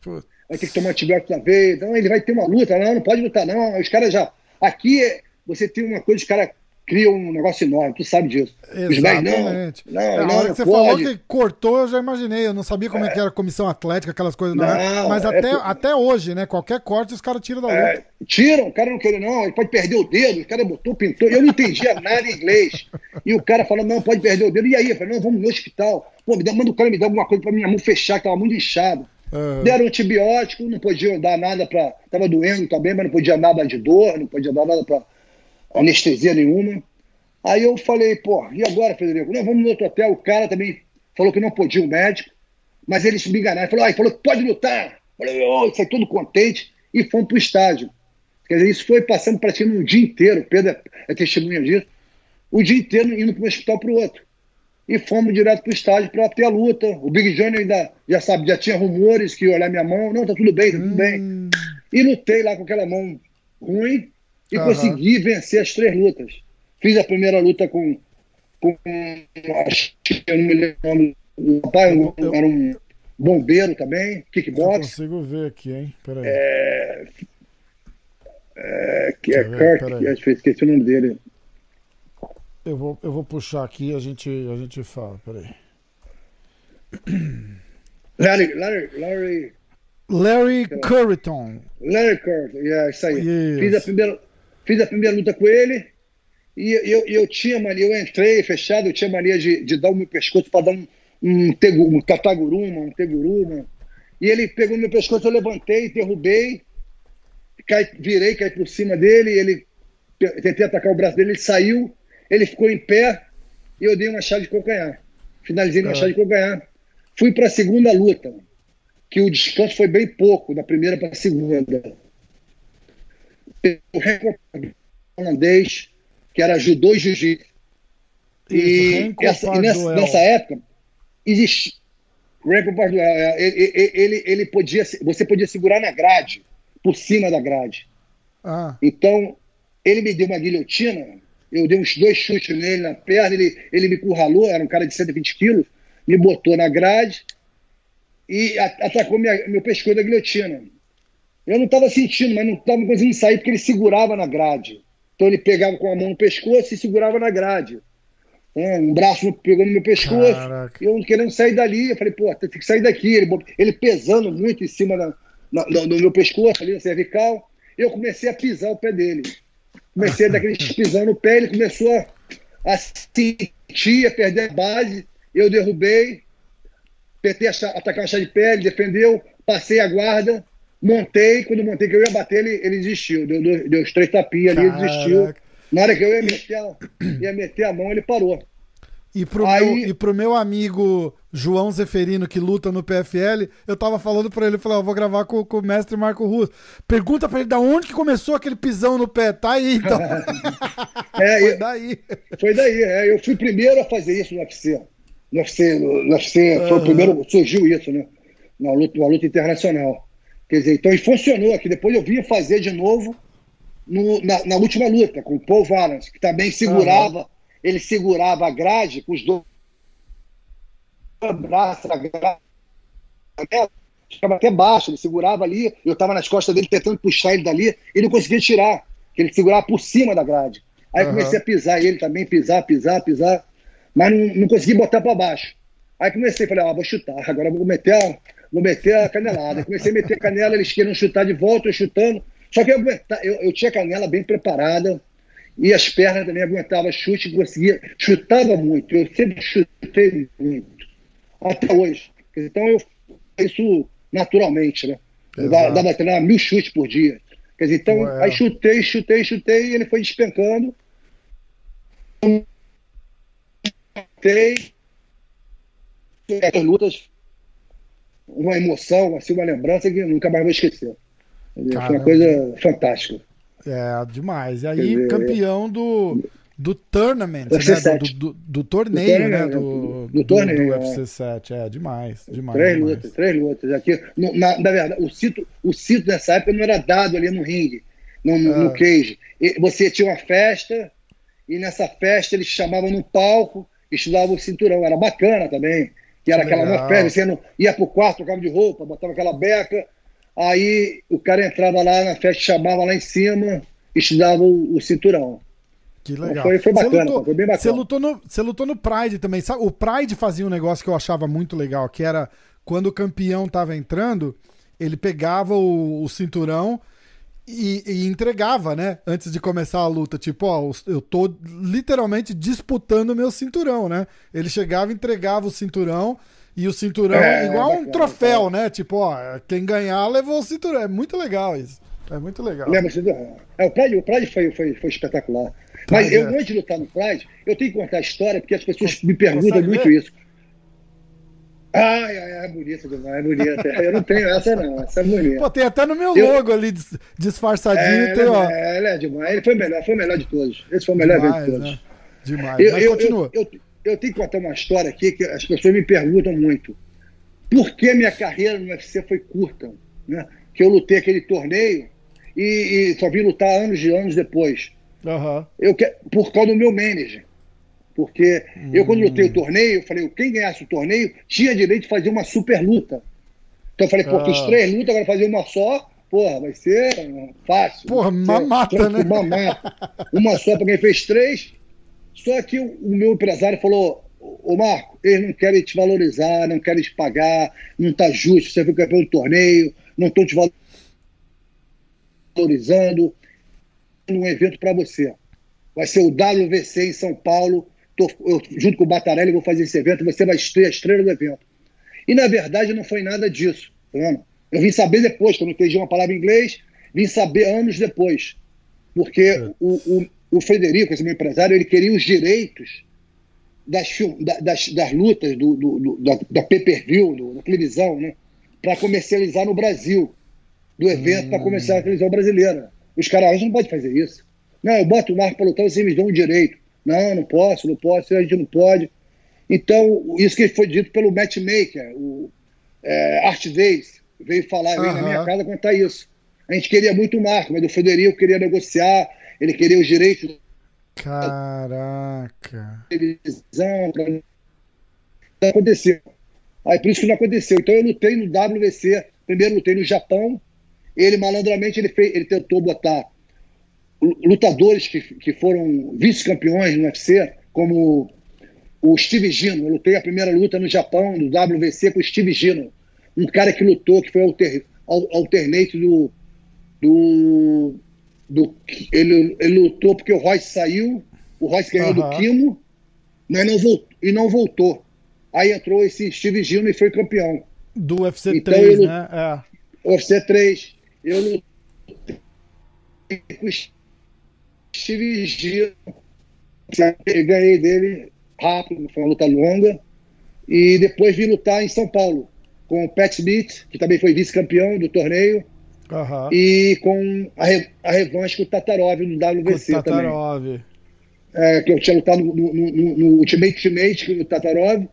Puta. vai ter que tomar antibiótico na veia, então ele vai ter uma luta, não, não pode lutar não, os caras já... Aqui você tem uma coisa, os caras cria um negócio enorme, tu sabe disso. Exatamente. Não, não, é, não, hora que você pode. falou que cortou, eu já imaginei. Eu não sabia como é, é que era comissão atlética, aquelas coisas. Não, não Mas é até, até hoje, né? Qualquer corte, os caras tiram da é, luta. tiram, o cara não quer, não. Ele pode perder o dedo, o cara botou, pintou. Eu não entendia nada em inglês. E o cara falou, não, pode perder o dedo. E aí? Eu falei, não, vamos no hospital. Pô, me dá, manda o cara me dar alguma coisa pra minha mão fechar, que tava muito inchado. Uhum. Deram antibiótico, não podia dar nada pra. Tava doendo também, mas não podia nada de dor, não podia dar nada pra anestesia nenhuma. Aí eu falei, pô, e agora, Federico? Não, vamos no outro hotel. O cara também falou que não podia o médico, mas eles me enganaram. Ele falou, ah, falou que pode lutar. Eu falei, oh, sai todo contente e fomos para o estádio. Quer dizer, isso foi passando praticamente um dia inteiro, Pedro é, é testemunha disso, o dia inteiro indo para um hospital para o outro. E fomos direto para o estádio para ter a luta. O Big Johnny ainda, já sabe, já tinha rumores que ia olhar minha mão. Não, tá tudo bem, tá tudo hum. bem. E lutei lá com aquela mão ruim e uhum. consegui vencer as três lutas. Fiz a primeira luta com. com acho que eu não me lembro o pai, era um bombeiro também, kickbox. Eu consigo ver aqui, hein? Peraí. É, é, que é Kirk, acho que esqueci o nome dele. Eu vou, eu vou puxar aqui e a gente, a gente fala, peraí. Larry, Larry, Larry. Larry Curriton. Larry Curriton, é isso aí. Fiz a, primeira, fiz a primeira luta com ele e eu, eu tinha mania, eu entrei fechado, eu tinha mania de, de dar o meu pescoço para dar um, um, tegu, um cataguruma, um teguruma. E ele pegou no meu pescoço, eu levantei, derrubei, cai, virei, caí por cima dele, ele tentei atacar o braço dele, ele saiu, ele ficou em pé e eu dei uma chave de calcanhar. Finalizei uma ah. chave de calcanhar. Fui para a segunda luta que o descanso foi bem pouco, da primeira para a segunda. O recorde holandês, que era judô e jiu-jitsu. E, essa, e nessa, nessa, época, existia. É, ele, ele, ele podia, você podia segurar na grade, por cima da grade. Ah. Então, ele me deu uma guilhotina, eu dei uns dois chutes nele na perna, ele, ele me curralou, era um cara de 120 quilos, me botou na grade, e atacou minha, meu pescoço da guilhotina. Eu não estava sentindo, mas não estava conseguindo sair porque ele segurava na grade. Então ele pegava com a mão no pescoço e segurava na grade. É, um braço pegou no meu pescoço. Caraca. E eu querendo sair dali. Eu falei, pô, tem que sair daqui. Ele, ele pesando muito em cima da, na, no meu pescoço, ali na cervical. Eu comecei a pisar o pé dele. Comecei a dar aquele pisão no pé. Ele começou a, a sentir, a perder a base. Eu derrubei. Tentei atacar a chave de pé, ele defendeu, passei a guarda, montei, quando montei que eu ia bater, ele, ele desistiu. Deu, deu, deu os três tapinhas ali, ele desistiu. Na hora que eu ia meter, a, ia meter a mão, ele parou. E pro, Aí... meu, e pro meu amigo João Zeferino, que luta no PFL, eu tava falando pra ele, eu falei, eu vou gravar com, com o mestre Marco Russo. Pergunta pra ele da onde que começou aquele pisão no pé. Tá aí, então. é, foi daí. Foi daí, é. Eu fui primeiro a fazer isso no UFC no UFC, no UFC uhum. foi o primeiro, surgiu isso, né? Na luta, uma luta internacional. Quer dizer, então e funcionou aqui. Depois eu vinha fazer de novo no, na, na, última luta, com o Paul Valance, que também segurava, uhum. ele segurava a grade com os dois braços, a grade, ficava até baixo, ele segurava ali, eu estava nas costas dele tentando puxar ele dali, e não conseguia tirar, que ele segurava por cima da grade. Aí uhum. comecei a pisar ele também, pisar, pisar, pisar mas não, não consegui botar para baixo. Aí comecei, falei, ah, vou chutar, agora vou meter a, vou meter a canelada. Comecei a meter canela, eles queriam chutar de volta, eu chutando. Só que eu, eu, eu tinha a canela bem preparada e as pernas também aguentavam chute, conseguia, chutava muito. Eu sempre chutei muito, até hoje. Então eu isso naturalmente, né? Dava treinar mil chutes por dia. Quer dizer, então, Ué. aí chutei, chutei, chutei, e ele foi despencando essas lutas uma emoção, assim, uma lembrança que nunca mais vou esquecer. Foi uma coisa fantástica. É, demais. E aí, dizer, campeão do, do tournament, né? Do, do, do, torneio, do né? Do, do, torneio. Do UFC 7. É, demais, demais. Três demais. lutas, três lutas. Aqui, no, na, na, verdade, o cito, o cito nessa época não era dado ali no ringue, no, no, ah. no cage. E você tinha uma festa, e nessa festa eles chamavam no palco, estudava o cinturão, era bacana também, que era aquela mão ferro, você não, ia pro quarto, trocava de roupa, botava aquela beca, aí o cara entrava lá na festa, chamava lá em cima, estudava o, o cinturão. Que legal. Então foi, foi bacana, lutou, foi bem bacana. Você lutou, no, você lutou no Pride também. Sabe, o Pride fazia um negócio que eu achava muito legal, que era quando o campeão tava entrando, ele pegava o, o cinturão e, e, entregava, né? Antes de começar a luta. Tipo, ó, eu tô literalmente disputando meu cinturão, né? Ele chegava, entregava o cinturão. E o cinturão é, igual é um troféu, é. né? Tipo, ó, quem ganhar levou o cinturão. É muito legal isso. É muito legal. Lembra, é, o Pride, o Pride foi, foi, foi espetacular. Mas eu, é. antes de lutar no Pride, eu tenho que contar a história, porque as pessoas me perguntam muito isso. Ai, ai, é bonita demais, é bonita. Eu não tenho essa, não. Essa é bonita. Pô, tem até no meu logo eu... ali, disfarçadinho. É, tem, ó. É, ela é demais. Ele foi melhor, foi o melhor de todos. Esse foi o melhor demais, de todos. Né? Demais. Eu, Mas eu, continua. Eu, eu, tenho que contar uma história aqui que as pessoas me perguntam muito. Por que minha carreira no UFC foi curta? Né? Que eu lutei aquele torneio e, e só vim lutar anos e anos depois. Uhum. Eu, por causa do meu manager. Porque hum. eu, quando lutei o torneio, eu falei, quem ganhasse o torneio tinha direito de fazer uma super luta. Então eu falei, pô, fiz ah. três lutas, agora fazer uma só, porra, vai ser fácil. Porra, mamata, né? Mamata. Uma só para quem fez três. Só que o, o meu empresário falou, ô Marco, eles não querem te valorizar, não querem te pagar, não tá justo, você foi campeão do torneio, não estou te valorizando. Um evento para você. Vai ser o WVC em São Paulo. Tô, eu, junto com o Batarelli, vou fazer esse evento. Você vai ser a estrela do evento. E na verdade não foi nada disso. Tá eu vim saber depois, que eu não entendi uma palavra em inglês, vim saber anos depois. Porque é. o, o, o, Frederico, esse meu empresário, ele queria os direitos das, das, das lutas do, do, do da, da pay-per-view, da televisão, né? para comercializar no Brasil, do evento hum. para comercializar a televisão brasileira. Os caras não podem fazer isso. Não, eu boto o marco para lutar, vocês me dão um direito. Não, não posso, não posso, a gente não pode. Então, isso que foi dito pelo matchmaker, o é, Art Days, veio falar, veio na minha casa contar isso. A gente queria muito o Marco, mas o Federico queria negociar, ele queria os direitos. Caraca! Televisão, não aconteceu. Aí por isso que não aconteceu. Então eu lutei no WVC, primeiro lutei no Japão, ele malandramente ele, fez, ele tentou botar lutadores que, que foram vice-campeões no UFC, como o Steve Gino. Eu lutei a primeira luta no Japão, no WVC, com o Steve Gino. Um cara que lutou, que foi alter, alternate do. do, do ele, ele lutou porque o Royce saiu, o Royce ganhou do Kimo, mas não voltou, e não voltou. Aí entrou esse Steve Gino e foi campeão. Do UFC então, 3, eu, né? É. UFC 3. Eu lutei com o Steve Gino. Ganhei dele rápido, foi uma luta longa. E depois vim lutar em São Paulo com o Pat Smith, que também foi vice-campeão do torneio. Uhum. E com a, re, a revanche com o Tatarov no WBC com Tatarov. também. É, que eu tinha lutado no, no, no, no Ultimate o Tatarov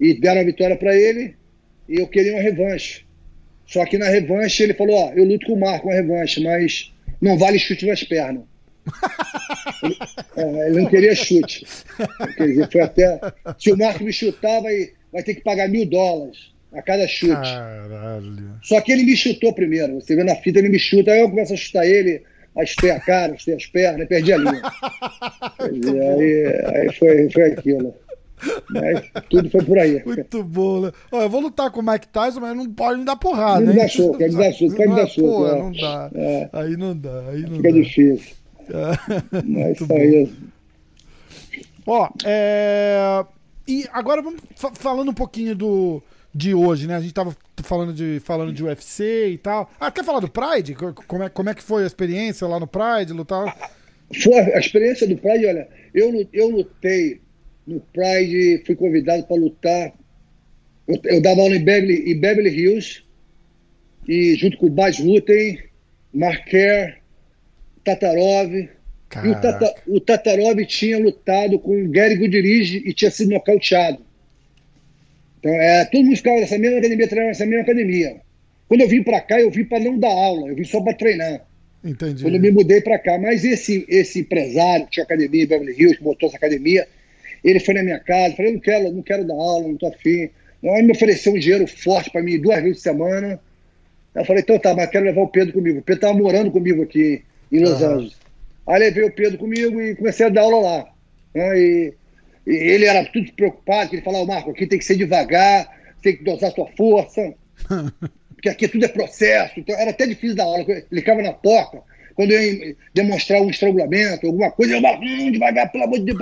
e deram a vitória para ele e eu queria uma revanche. Só que na revanche ele falou, ó, eu luto com o Marco uma revanche, mas não vale chute nas pernas ele, é, ele, não queria chute. Quer dizer, foi até. Se o Marco me chutar, vai, vai ter que pagar mil dólares a cada chute. Caralho. Só que ele me chutou primeiro. Você vê na fita, ele me chuta, aí eu começo a chutar ele, achei a cara, achei as pernas, perdi a linha. Dizer, aí, aí foi, foi aquilo. Mas tudo foi por aí. Muito bom, né? Ó, eu vou lutar com o Mike Tyson, mas não pode me dar porrada. Não dá soco, me dar soco, quer me dar soco. Não dá. É. Aí não dá. Aí não Fica dá. difícil. É isso aí. Ó, é... e agora vamos falando um pouquinho do de hoje, né? A gente tava falando de, falando de UFC e tal. Ah, quer falar do Pride? Como é, como é que foi a experiência lá no Pride, lutar? Foi a experiência do Pride, olha, eu, eu lutei no Pride, fui convidado para lutar. Eu, eu, dava aula em Beverly, em Beverly Hills, e junto com o Bas Rutten, Marquer, Tatarov. E o, Tata, o, Tatarov tinha lutado com o Gary Goodrich e tinha sido nocauteado. Então, é, todo mundo ficava nessa mesma academia, treinando nessa mesma academia. Quando eu vim para cá, eu vim para não dar aula, eu vim só para treinar. Entendi. Quando eu me mudei para cá. Mas esse, esse empresário que tinha academia em Beverly Hills, que botou essa academia, ele foi na minha casa, falei, não quero, não quero dar aula, não tô afim. Ele me ofereceu um dinheiro forte para mim duas vezes por semana. Eu falei, então tá, mas quero levar o Pedro comigo. O Pedro estava morando comigo aqui em Los uhum. Angeles. Aí levei o Pedro comigo e comecei a dar aula lá. Né? E, e, ele era tudo preocupado, ele falava, Marco, aqui tem que ser devagar, tem que dosar sua força, porque aqui tudo é processo. Então era até difícil dar aula. Ele ficava na porta, quando eu ia demonstrar um estrangulamento, alguma coisa, eu falava, hum, devagar, pelo amor de Deus.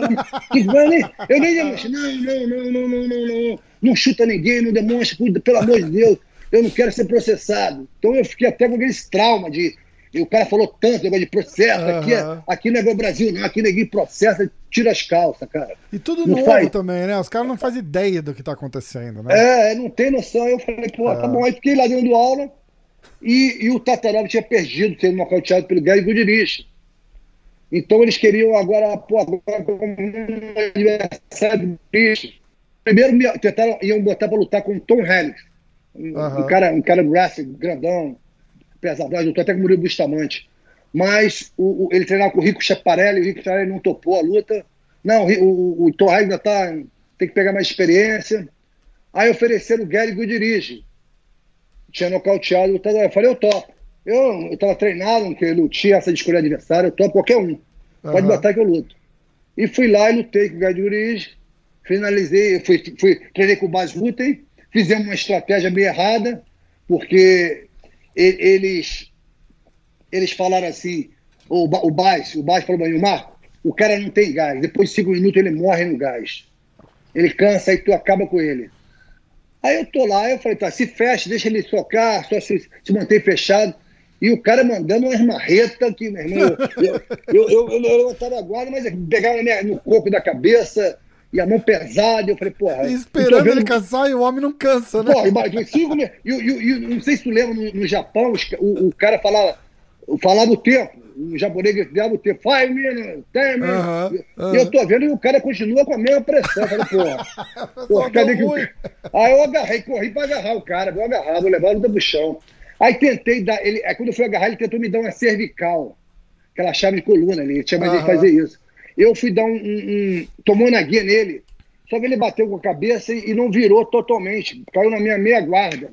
eu nem demonstro, não, não, não, não, não, não, não, não chuta ninguém, não demonstra, pelo amor de Deus, eu não quero ser processado. Então eu fiquei até com aquele trauma de e o cara falou tanto negócio de processo. Uhum. Aqui, é, aqui não é igual Brasil, não. Aqui ninguém processa, tira as calças, cara. E tudo não novo faz... também, né? Os caras não fazem ideia do que tá acontecendo, né? É, não tem noção. Eu falei, pô, tá é. tá bom. Aí fiquei lá dentro do aula e, e o Tatarov tinha perdido, sendo nocauteado pelo Gary Goodrich. Então eles queriam agora, pô, agora como um adversário do bicho. Primeiro me, tentaram, iam botar pra lutar com o Tom Helix. Um, uhum. um cara, um cara grandão pesadão, lutou até com o Murilo Bustamante. Mas o, o, ele treinava com o Rico Chaparelli, o Rico Chaparelli não topou a luta. Não, o, o, o Tom ainda tá, tem que pegar mais experiência. Aí ofereceram o Gary Goodrich. Tinha nocauteado o Eu falei, eu topo. Eu, estava treinado, que não tinha essa de escolher adversário, eu topo qualquer um. Pode uhum. botar que eu luto. E fui lá e lutei com o Gary Goodrich. Finalizei, fui, fui, treinei com o Bas Rutten. Fizemos uma estratégia meio errada, porque eles, eles falaram assim, o, o Baix, o Baix falou para mim, Marco, o cara não tem gás, depois de cinco minutos ele morre no gás. Ele cansa e tu acaba com ele. Aí eu tô lá, eu falei, tá, se fecha, deixa ele socar, só se, se manter fechado. E o cara mandando umas marretas que, meu irmão, eu, eu, eu, eu, levantava a guarda, mas pegava no corpo da cabeça, e a mão pesada. Eu falei, porra. esperando vendo... ele cansar e o homem não cansa, né? Porra, imagina, cinco e, e, e, não sei se tu lembra, no, no Japão, o, o, cara falava, falava o tempo. O japonês dava o tempo, five minutes, ten minutes. Uh -huh, uh -huh. E eu tô vendo e o cara continua com a mesma pressão. Eu falei, porra. porra cadê que... Aí eu agarrei, corri pra agarrar o cara, vou agarrar, vou levar o luta pro chão. Aí tentei dar. Ele, aí quando eu fui agarrar, ele tentou me dar uma cervical. Aquela chave de coluna ali. Tinha mais de fazer isso. Eu fui dar um, um, um, tomou na guia nele, só que ele bateu com a cabeça e, e, não virou totalmente, caiu na minha meia guarda.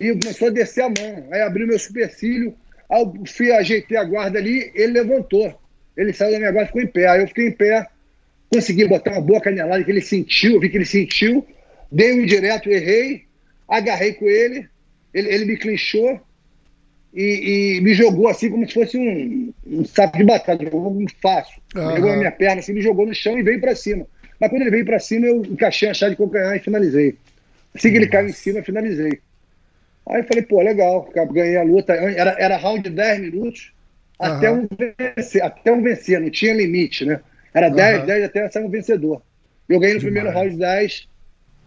E começou a descer a mão. Aí abriu meu supercílio, eu fui, ajeitei a guarda ali, ele levantou. Ele saiu da minha guarda e ficou em pé. Aí eu fiquei em pé, consegui botar uma boa canelada que ele sentiu, vi que ele sentiu, dei um direto, errei, agarrei com ele, ele, ele me clinchou, e, e, me jogou assim como se fosse um, um saco de batata, jogou um fácil. Uhum. Jogou na minha perna assim, me jogou no chão e veio para cima. Mas quando ele veio para cima, eu encaixei a chave de calcanhar e finalizei. Assim que ele caiu em cima, eu finalizei. Aí eu falei, pô, legal, ganhei a luta. Era, era round de 10 minutos uhum. até, um vencer, até um vencer, não tinha limite, né? Era 10, uhum. 10 até sair um vencedor. Eu ganhei no Demais. primeiro round 10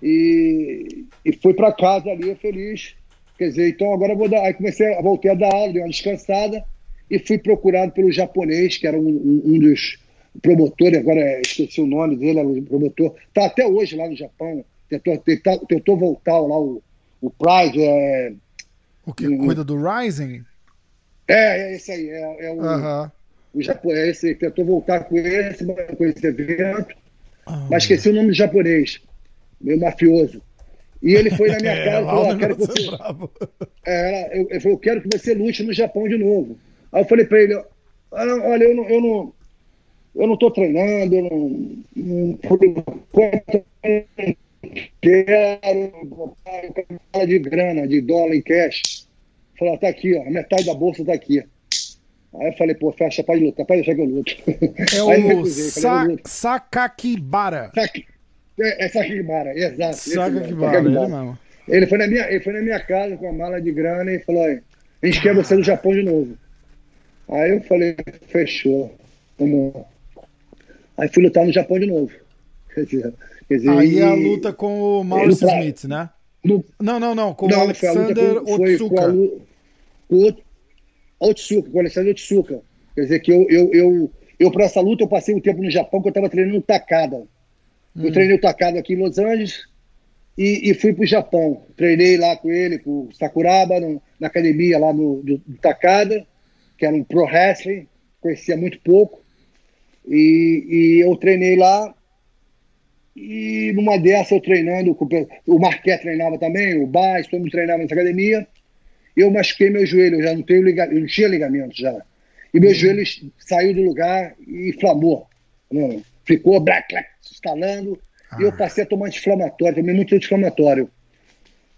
e, e fui para casa ali feliz. Quer dizer, então agora eu vou dar. Aí comecei, a, voltei a dar aula, dei uma descansada e fui procurado pelo japonês, que era um, um, um dos promotores, agora esqueci o nome dele, era o promotor, está até hoje lá no Japão, tentou, tentou, tentou voltar lá o, o Pride. É, o que? Um, cuida do Rising? É, é esse aí, é, é o, uh -huh. o japonês, esse, tentou voltar com esse, com esse evento, oh. mas esqueci o nome do japonês, meio mafioso. E ele foi na minha é, casa e falou: ah, quero que você. É, eu, eu, eu quero que você lute no Japão de novo. Aí eu falei para ele: olha, eu não, eu não, eu não tô treinando, eu não, não por enquanto quero fala de grana, de dólar em cash. Falei, tá aqui, ó, a metade da bolsa tá aqui. Aí eu falei, pô, fecha, pode lutar, pode deixar que eu luto. É o Sa Sakakibara. Sak é, é Sakakibara, exato. Sakakibara, ele mesmo. Ele foi, na minha, ele foi na minha casa com a mala de grana e falou: a gente quer você no Japão de novo. Aí eu falei: fechou, vamos. Aí fui lutar no Japão de novo. Quer dizer, quer dizer, Aí é a luta com o Maurice pra... Smith, né? No... Não, não, não, com não, o Alexander com, Otsuka. Com, o Otsuka, com o Alexander Otsuka. Quer dizer que eu, eu, eu, eu para essa luta, eu passei um tempo no Japão que eu estava treinando tacada. Eu hum. treinei o Takada aqui em Los Angeles e, e fui para o Japão. Treinei lá com ele, com o Sakuraba, no, na academia lá no, do, do Takada, que era um pro wrestling, conhecia muito pouco. E, e eu treinei lá. E numa dessa eu treinando, o Marquet treinava também, o Baix, todo mundo treinava nessa academia. Eu machuquei meu joelho, eu já não tenho ligamento, eu não tinha ligamento já. E meu uhum. joelho saiu do lugar e inflamou. Não, ficou black, black instalando. Ah. E eu passei a tomar anti-inflamatório, tomei muito anti-inflamatório.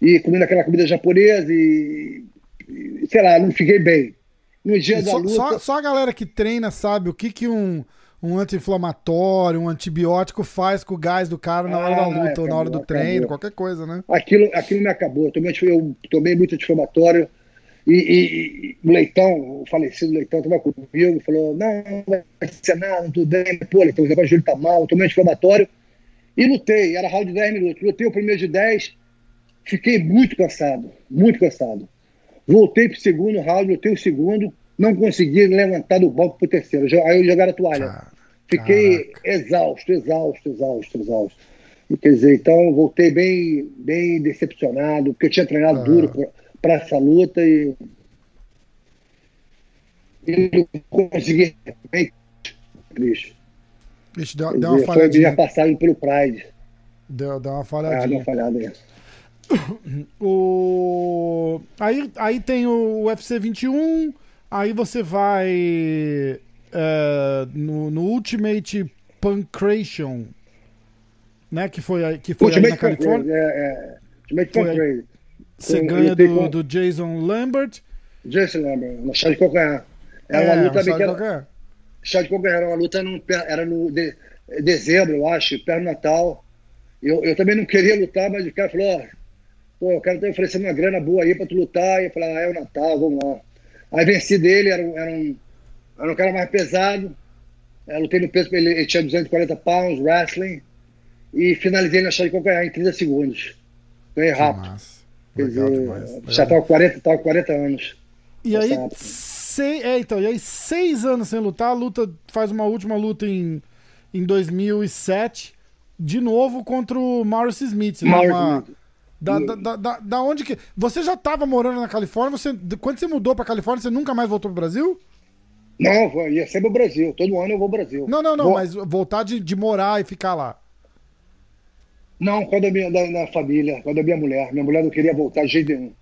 E comendo aquela comida japonesa e, e, sei lá, não fiquei bem. No dia e da só, luta. Só, só, a galera que treina sabe o que, que um, um anti-inflamatório, um antibiótico faz com o gás do cara na hora da ah, luta acabou, ou na hora do treino, acabou. qualquer coisa, né? Aquilo, aquilo me acabou. Eu tomei, eu tomei muito anti-inflamatório. E, e, o Leitão, o falecido Leitão, estava comigo, falou: Não, não vai ser nada, tudo bem. Pô, Leitão, o joelho tá mal, tomei anti-inflamatório. E lutei, era round de 10 minutos. Lutei o primeiro de 10, fiquei muito cansado, muito cansado. Voltei pro segundo round, lutei o segundo, não consegui levantar do banco pro terceiro. Aí eu jogaram a toalha. Fiquei Caraca. exausto, exausto, exausto, exausto. E, quer dizer, então voltei bem, bem decepcionado, porque eu tinha treinado duro para essa luta e, e não consegui. Triste. Ixi, deu, deu uma falhadinha. Foi minha passagem pelo Pride. Deu, deu uma falhadinha. Ah, deu uma falhada aí. O... Aí, aí tem o UFC 21, aí você vai uh, no, no, Ultimate Pancration, né? Que foi, que foi aí na Califórnia. É, é. Ultimate Pancration. Você ganha do, do Jason Lambert Jesse lembra, no chá de calcanhar. Era É, uma luta bem que era, chá de calcanhar, era uma luta no, era no de- dezembro, eu acho, perto do Natal. Eu, eu também não queria lutar, mas o cara falou, ó, pô, o cara tá oferecendo uma grana boa aí pra tu lutar. E eu falei, ah, é o Natal, vamos lá. Aí venci dele, era um, era um, era um cara mais pesado. Eu lutei no peso, ele, ele tinha 240 pounds, wrestling. E finalizei na chá de calcanhar em 30 segundos. Ganhei rápido. massa. Quer Legal dizer, demais. legal já tava com 40, tava com 40 anos. E aí, Exato. sei, é, então, e aí, seis anos sem lutar, a luta faz uma última luta em, em 2007, de novo contra o Maurice Smith. né? Maurice Smith. da, da, da, da- da onde que. Você já estava morando na Califórnia? Você, quando você mudou pra Califórnia, você nunca mais voltou pro Brasil? Não, ia sempre ao Brasil. Todo ano eu vou ao Brasil. Não, não, não, Vou- mas voltar de, de morar e ficar lá. Não, quando a minha, da, da família, quando a minha mulher. Minha mulher não queria voltar de jeito nenhum.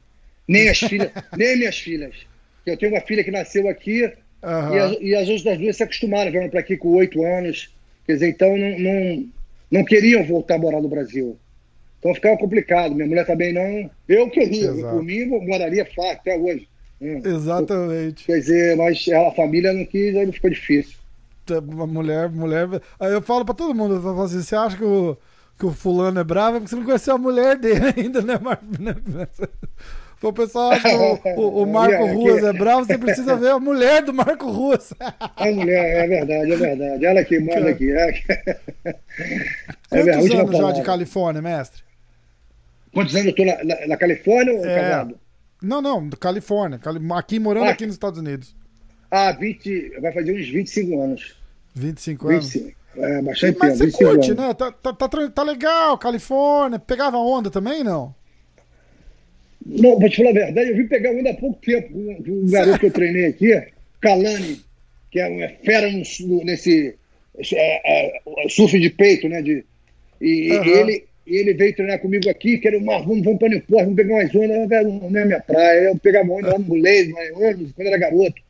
Nem as filhas, nem minhas filhas. Eu tenho uma filha que nasceu aqui Aham. e, as, e as outras duas se acostumaram, vieram para aqui com oito anos. Quer dizer, então não, não, não queriam voltar a morar no Brasil. Então ficava complicado. Minha mulher também não. Eu queria, Exato. por mim, moraria fácil até hoje. Hum. Exatamente. Quer dizer, mas a família não quis, aí ficou difícil. Uma mulher, mulher. Aí eu falo pra todo mundo, eu falo assim, você acha que o, que o fulano é bravo? É porque você não conheceu a mulher dele ainda, né, Marco? O pessoal acha que o, o- o Marco Ruas é bravo, você precisa ver a mulher do Marco Ruas. A mulher, é verdade, é verdade. Ela que manda aqui. É, é Quantos última anos já de. Califórnia, mestre? Quantos anos eu tô na, na- na Califórnia ou É. casado? Não, não, Califórnia. Cali- Aqui morando Ah. aqui nos Estados Unidos. Ah, 20, vai fazer uns 25 anos. 25 anos. 25. É, bastante Mas tempo, você 25 curte, anos. né? Tá, tá, tá, tá legal, Califórnia. Pegava onda também, não? Não, vou te falar a verdade, eu vim pegar onda há pouco tempo um, garoto que eu treinei aqui, Kalani, que é uma fera no, nesse é, é, surf de peito, né? De, e e ele, ele veio treinar comigo aqui, que era uma, vamos, vamos para o Newport, vamos pegar umas ondas, não é minha praia. Eu pegava onda lá no anos, quando era garoto.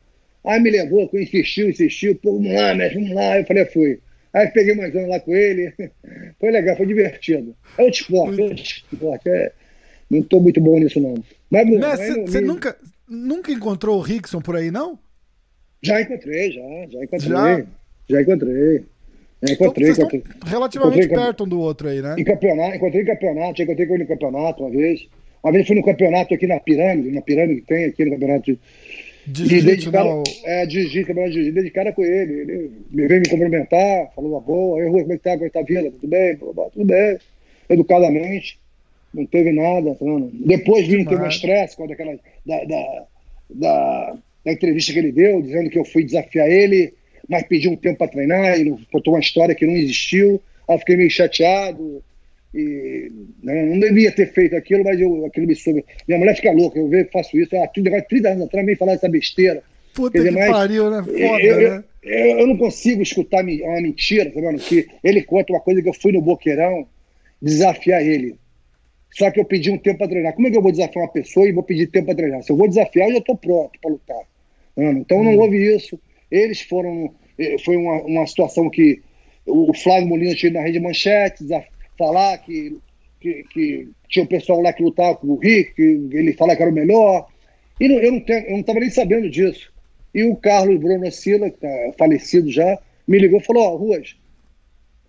Aí me levou, insistiu, insistiu, pô, vamos lá, mestre, vamos lá. Eu falei, fui. Aí peguei mais onda lá com ele. Foi legal, foi divertido. É outro esporte, é outro esporte. É, não estou muito bom nisso, não. Mas, Você nunca, nunca encontrou o Rickson por aí, não? Já encontrei, já, já encontrei. Já? Já, encontrei. Já Então encontrei, encontrei. relativamente encontrei- perto um do outro aí, né? Em campeonato, encontrei em campeonato, já encontrei com ele no campeonato uma vez. Uma vez fui no campeonato aqui na pirâmide, na pirâmide que tem aqui no campeonato De E dei de cara, não. é, jiu-jitsu, campeonato de jiu-jitsu, dei de cara com ele. Ele me veio me cumprimentar, falou uma boa. Aí, Rui, como é que tá? Como é que tá a vida? Tudo bem? Falou, "Bom, Tudo bem. Educadamente. Não teve nada. vendo? Depois vim ter um estresse com daquela, da, da, da, da entrevista que ele deu, dizendo que eu fui desafiar ele, mas pedi um tempo para treinar, e não- contou uma história que não existiu. Aí eu fiquei meio chateado. E né, não devia ter feito aquilo, mas eu, aquilo me soube. Minha mulher fica louca, eu vejo, faço isso. Ah, tudo negócio de 30 anos atrás, vem falar essa besteira. Puta dizer, que pariu, né? Foda, eu, né? eu- eu não consigo escutar uma mentira, tá vendo? Que ele conta uma coisa que eu fui no Boqueirão desafiar ele. Só que eu pedi um tempo para treinar. Como é que eu vou desafiar uma pessoa e vou pedir tempo para treinar? Se eu vou desafiar, eu já estou pronto para lutar. tá? Então Hum. não houve isso. Eles foram. eh, Foi uma, uma situação que o Flávio Molina tinha na rede manchete, falar que, que, que tinha o pessoal lá que lutava com o Rick, que ele falar que era o melhor. E não- eu não estava nem sabendo disso. E o Carlos Bruno Sila, que está falecido já, me ligou e falou: Ó, Ruas,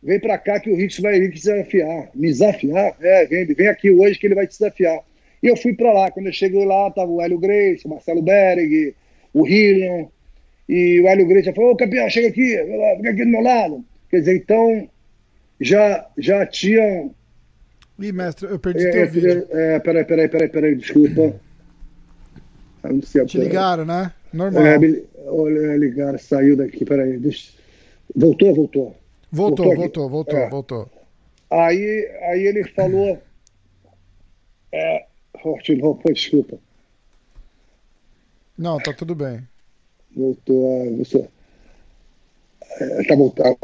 vem pra cá que o Rick vai vir desafiar. Me desafiar? É, vem, vem aqui hoje que ele vai te desafiar. E eu fui pra lá. Quando eu cheguei lá, tava o Hélio Grace, o Marcelo Berg, o Hillian. E o Hélio Grace falou: Ô campeão, chega aqui, fica aqui do meu lado. Quer dizer, então já, já tinham. Ih, mestre, eu perdi É, teu é, vídeo. é, peraí, peraí, peraí, peraí, desculpa. Ah, não sei, Te ligaram, né? Normal. É, me- olha, ligaram, saiu daqui, peraí. Deixa... Voltou, voltou. Voltou, voltou voltou, voltou, É. voltou. Aí, aí ele falou. É, oh, de novo, pô, desculpa. Não, tá tudo bem. Voltou a. Você, é, tá voltando.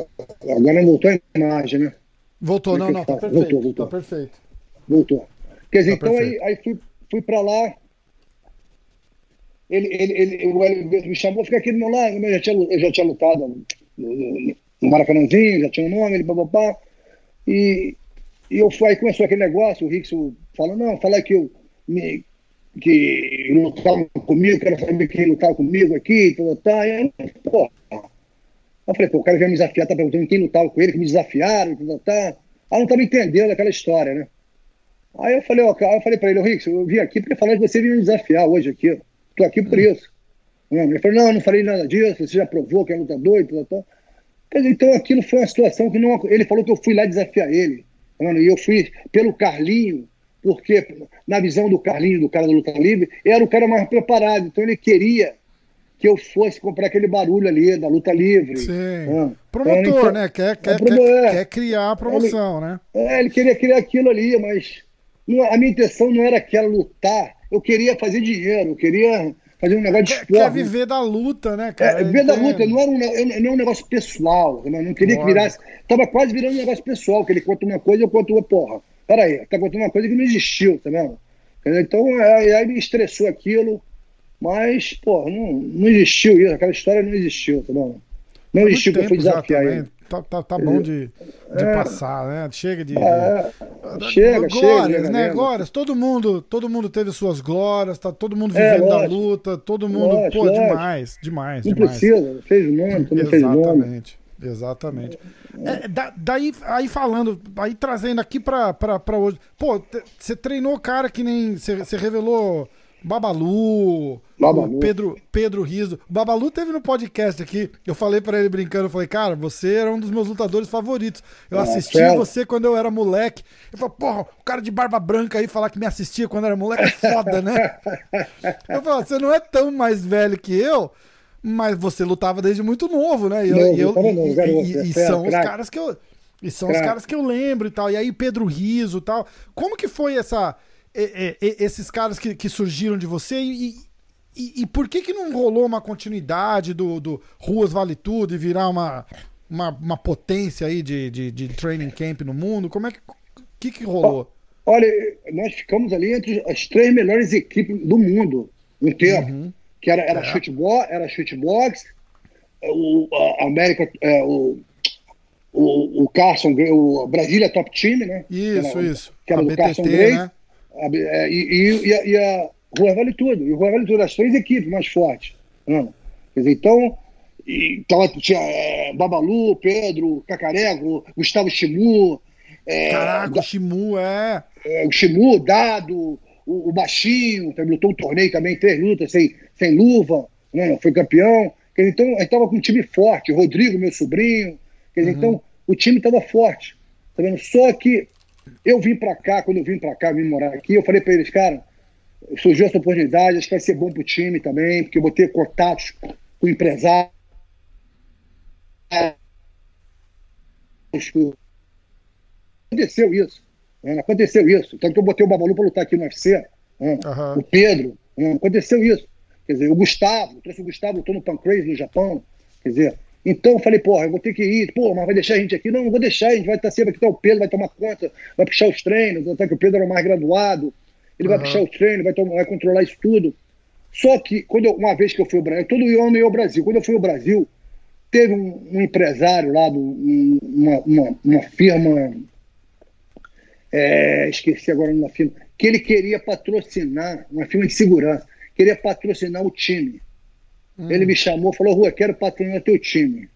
Agora não voltou a imagem, né? Voltou, não, não, tá fala? perfeito. Voltou, voltou. Tá perfeito. Voltou. Quer dizer, Tá então aí, perfeito. aí fui, fui pra lá. Ele, ele, ele, o Hélio me chamou, fica aqui do meu lado. Eu já tinha, eu já tinha lutado no, no- Maracanãzinho, já tinha um nome, ele papapá. E, e eu fui, aí começou aquele negócio, o Rickson falou, não, fala que eu me, que lutavam comigo, quero saber quem lutava comigo aqui, tal, tal. E eu, pô, eu falei, pô, o cara veio me desafiar, tá perguntando quem lutava com ele, que me desafiaram, tal, tal. Aí não tava entendendo aquela história, né? Aí eu falei, ó, eu falei pra ele, ô Rick, eu vim aqui porque falar que você veio me desafiar hoje aqui. Tô aqui por isso. Ele falou, não, eu não falei nada disso, você já provou que é lutador e tal, tal. Então aquilo foi uma situação que não. Ele falou que eu fui lá desafiar ele. E eu fui pelo Carlinho, porque na visão do Carlinho, do cara da luta livre, era o cara mais preparado. Então ele queria que eu fosse comprar aquele barulho ali da luta livre. Sim. Ah. Promotor, então, né? Quer, quer, quer, quer, criar a promoção, ele, né? É, ele queria criar aquilo ali, mas não, a minha intenção não era aquela lutar. Eu queria fazer dinheiro, eu queria fazer um negócio de esporte. Quer viver da luta, né, cara? É, viver da luta, não era um, não é um negócio pessoal. Não, não queria Bora. que virasse. Tava quase virando um negócio pessoal, que ele conta uma coisa, eu conto uma porra. Peraí, tá contando uma coisa que não existiu, tá vendo? Então, é, aí me estressou aquilo, mas, pô, não, não existiu isso, aquela história não existiu, tá vendo? Não existiu que eu fui desafiar ele. Tá, tá, tá bom de, de é, passar, né? Chega de. É, de... Chega, glórias, chega, né? Glórias. Todo mundo, todo mundo teve suas glórias, tá todo mundo é, vivendo é, da luta, todo mundo. Lógico, pô, lógico. demais, demais. Não demais. precisa, fez nome, não fez nome. Exatamente. Exatamente. É, da, daí, aí falando, aí trazendo aqui pra, pra, pra hoje. Pô, você treinou cara que nem. Você revelou Babalu, Babalu. Pedro, Pedro Riso. Babalu teve no podcast aqui. Eu falei para ele brincando, eu falei, cara, você era um dos meus lutadores favoritos. Eu é, assisti você quando eu era moleque. Eu falei, porra, o cara de barba branca aí falar que me assistia quando era moleque é foda, né? eu falei, você não é tão mais velho que eu, mas você lutava desde muito novo, né? E, não, eu, não, e, e, e é são os caras que eu. E são os caras que eu lembro e tal. E aí, Pedro Riso e tal. Como que foi essa é, é, esses caras que, que surgiram de você e, e, e, por que que não rolou uma continuidade do, do Ruas Vale Tudo e virar uma, uma, uma potência aí de, de, de, training camp no mundo? Como é que, que, que rolou? Olha, nós ficamos ali entre as três melhores equipes do mundo um tempo. Uhum. Que era, era, é. shootbox, era shootbox, o a América, é, o, o, o Carson, o Brasília Top Team, né? Isso, era, isso. Que era a do BTT, Carson Gray. Né? É, e, e, e, a, e a Rua Vale Tudo. E o Rua Vale Tudo, as três equipes mais fortes. Né? Quer dizer, então, e, então tinha é, Babalu, Pedro, Cacarego, Gustavo Chimu. É, Caraca, o Chimu, é. é. O Chimu, Dado, o, o Baixinho, também lutou um torneio também, três lutas sem, sem luva, né? foi campeão. Quer dizer, então, a gente estava com um time forte. Rodrigo, meu sobrinho. Quer dizer, uhum. então, o time estava forte. Tá vendo? Só que eu vim para cá, quando eu vim para cá, vim morar aqui, eu falei para eles, cara, surgiu essa oportunidade, acho que vai ser bom pro time também, porque eu vou ter contatos com empresários. Aconteceu isso. Né? Aconteceu isso. Tanto que eu botei o Babalu para lutar aqui no UFC. Né? Uhum. O Pedro. Né? Aconteceu isso. Quer dizer, o Gustavo, trouxe o Gustavo, lutou no Pancrase no Japão. Quer dizer, então eu falei, porra, eu vou ter que ir, pô, mas vai deixar a gente aqui? Não, não vou deixar, a gente vai estar sempre aqui, tá o Pedro, vai tomar conta, vai puxar os treinos, até que o Pedro era mais graduado, ele uhum. vai puxar os treinos, vai, tomar, vai controlar isso tudo. Só que, quando eu, uma vez que eu fui ao Brasil, todo ano eu ao Brasil, quando eu fui ao Brasil, teve um, um empresário lá, do, um, uma, uma, uma, firma, é, esqueci agora uma firma, que ele queria patrocinar, uma firma de segurança, queria patrocinar o time. Hum. Ele me chamou falou: Rua, quero patrocinar teu time.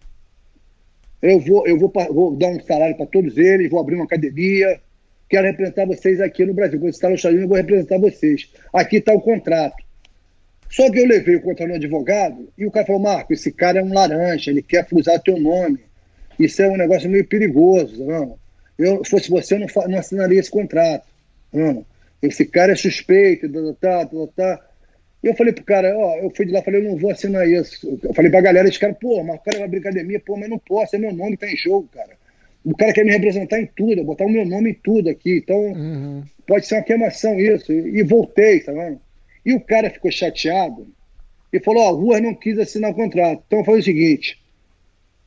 Eu vou, eu vou, vou dar um salário para todos eles, vou abrir uma academia, quero representar vocês aqui no Brasil. Quando você está no Unidos, eu vou representar vocês. Aqui está o contrato. Só que eu levei o contrato no advogado e o cara falou: Marco, esse cara é um laranja, ele quer usar teu nome. Isso é um negócio meio perigoso. Não. Eu, se fosse você, eu não, não assinaria esse contrato. Não. Esse cara é suspeito, tá, tá, tá, tá. E eu falei pro cara, ó, eu fui de lá, falei, eu não vou assinar isso. Eu falei pra galera, esse cara, pô, mas o cara vai abrir academia, pô, mas não posso, é meu nome que tá em jogo, cara. O cara quer me representar em tudo, botar o meu nome em tudo aqui. Então, uhum. pode ser uma queimação isso. E voltei, tá vendo? E o cara ficou chateado e falou: Ó, a Rua não quis assinar o contrato. Então, foi o seguinte: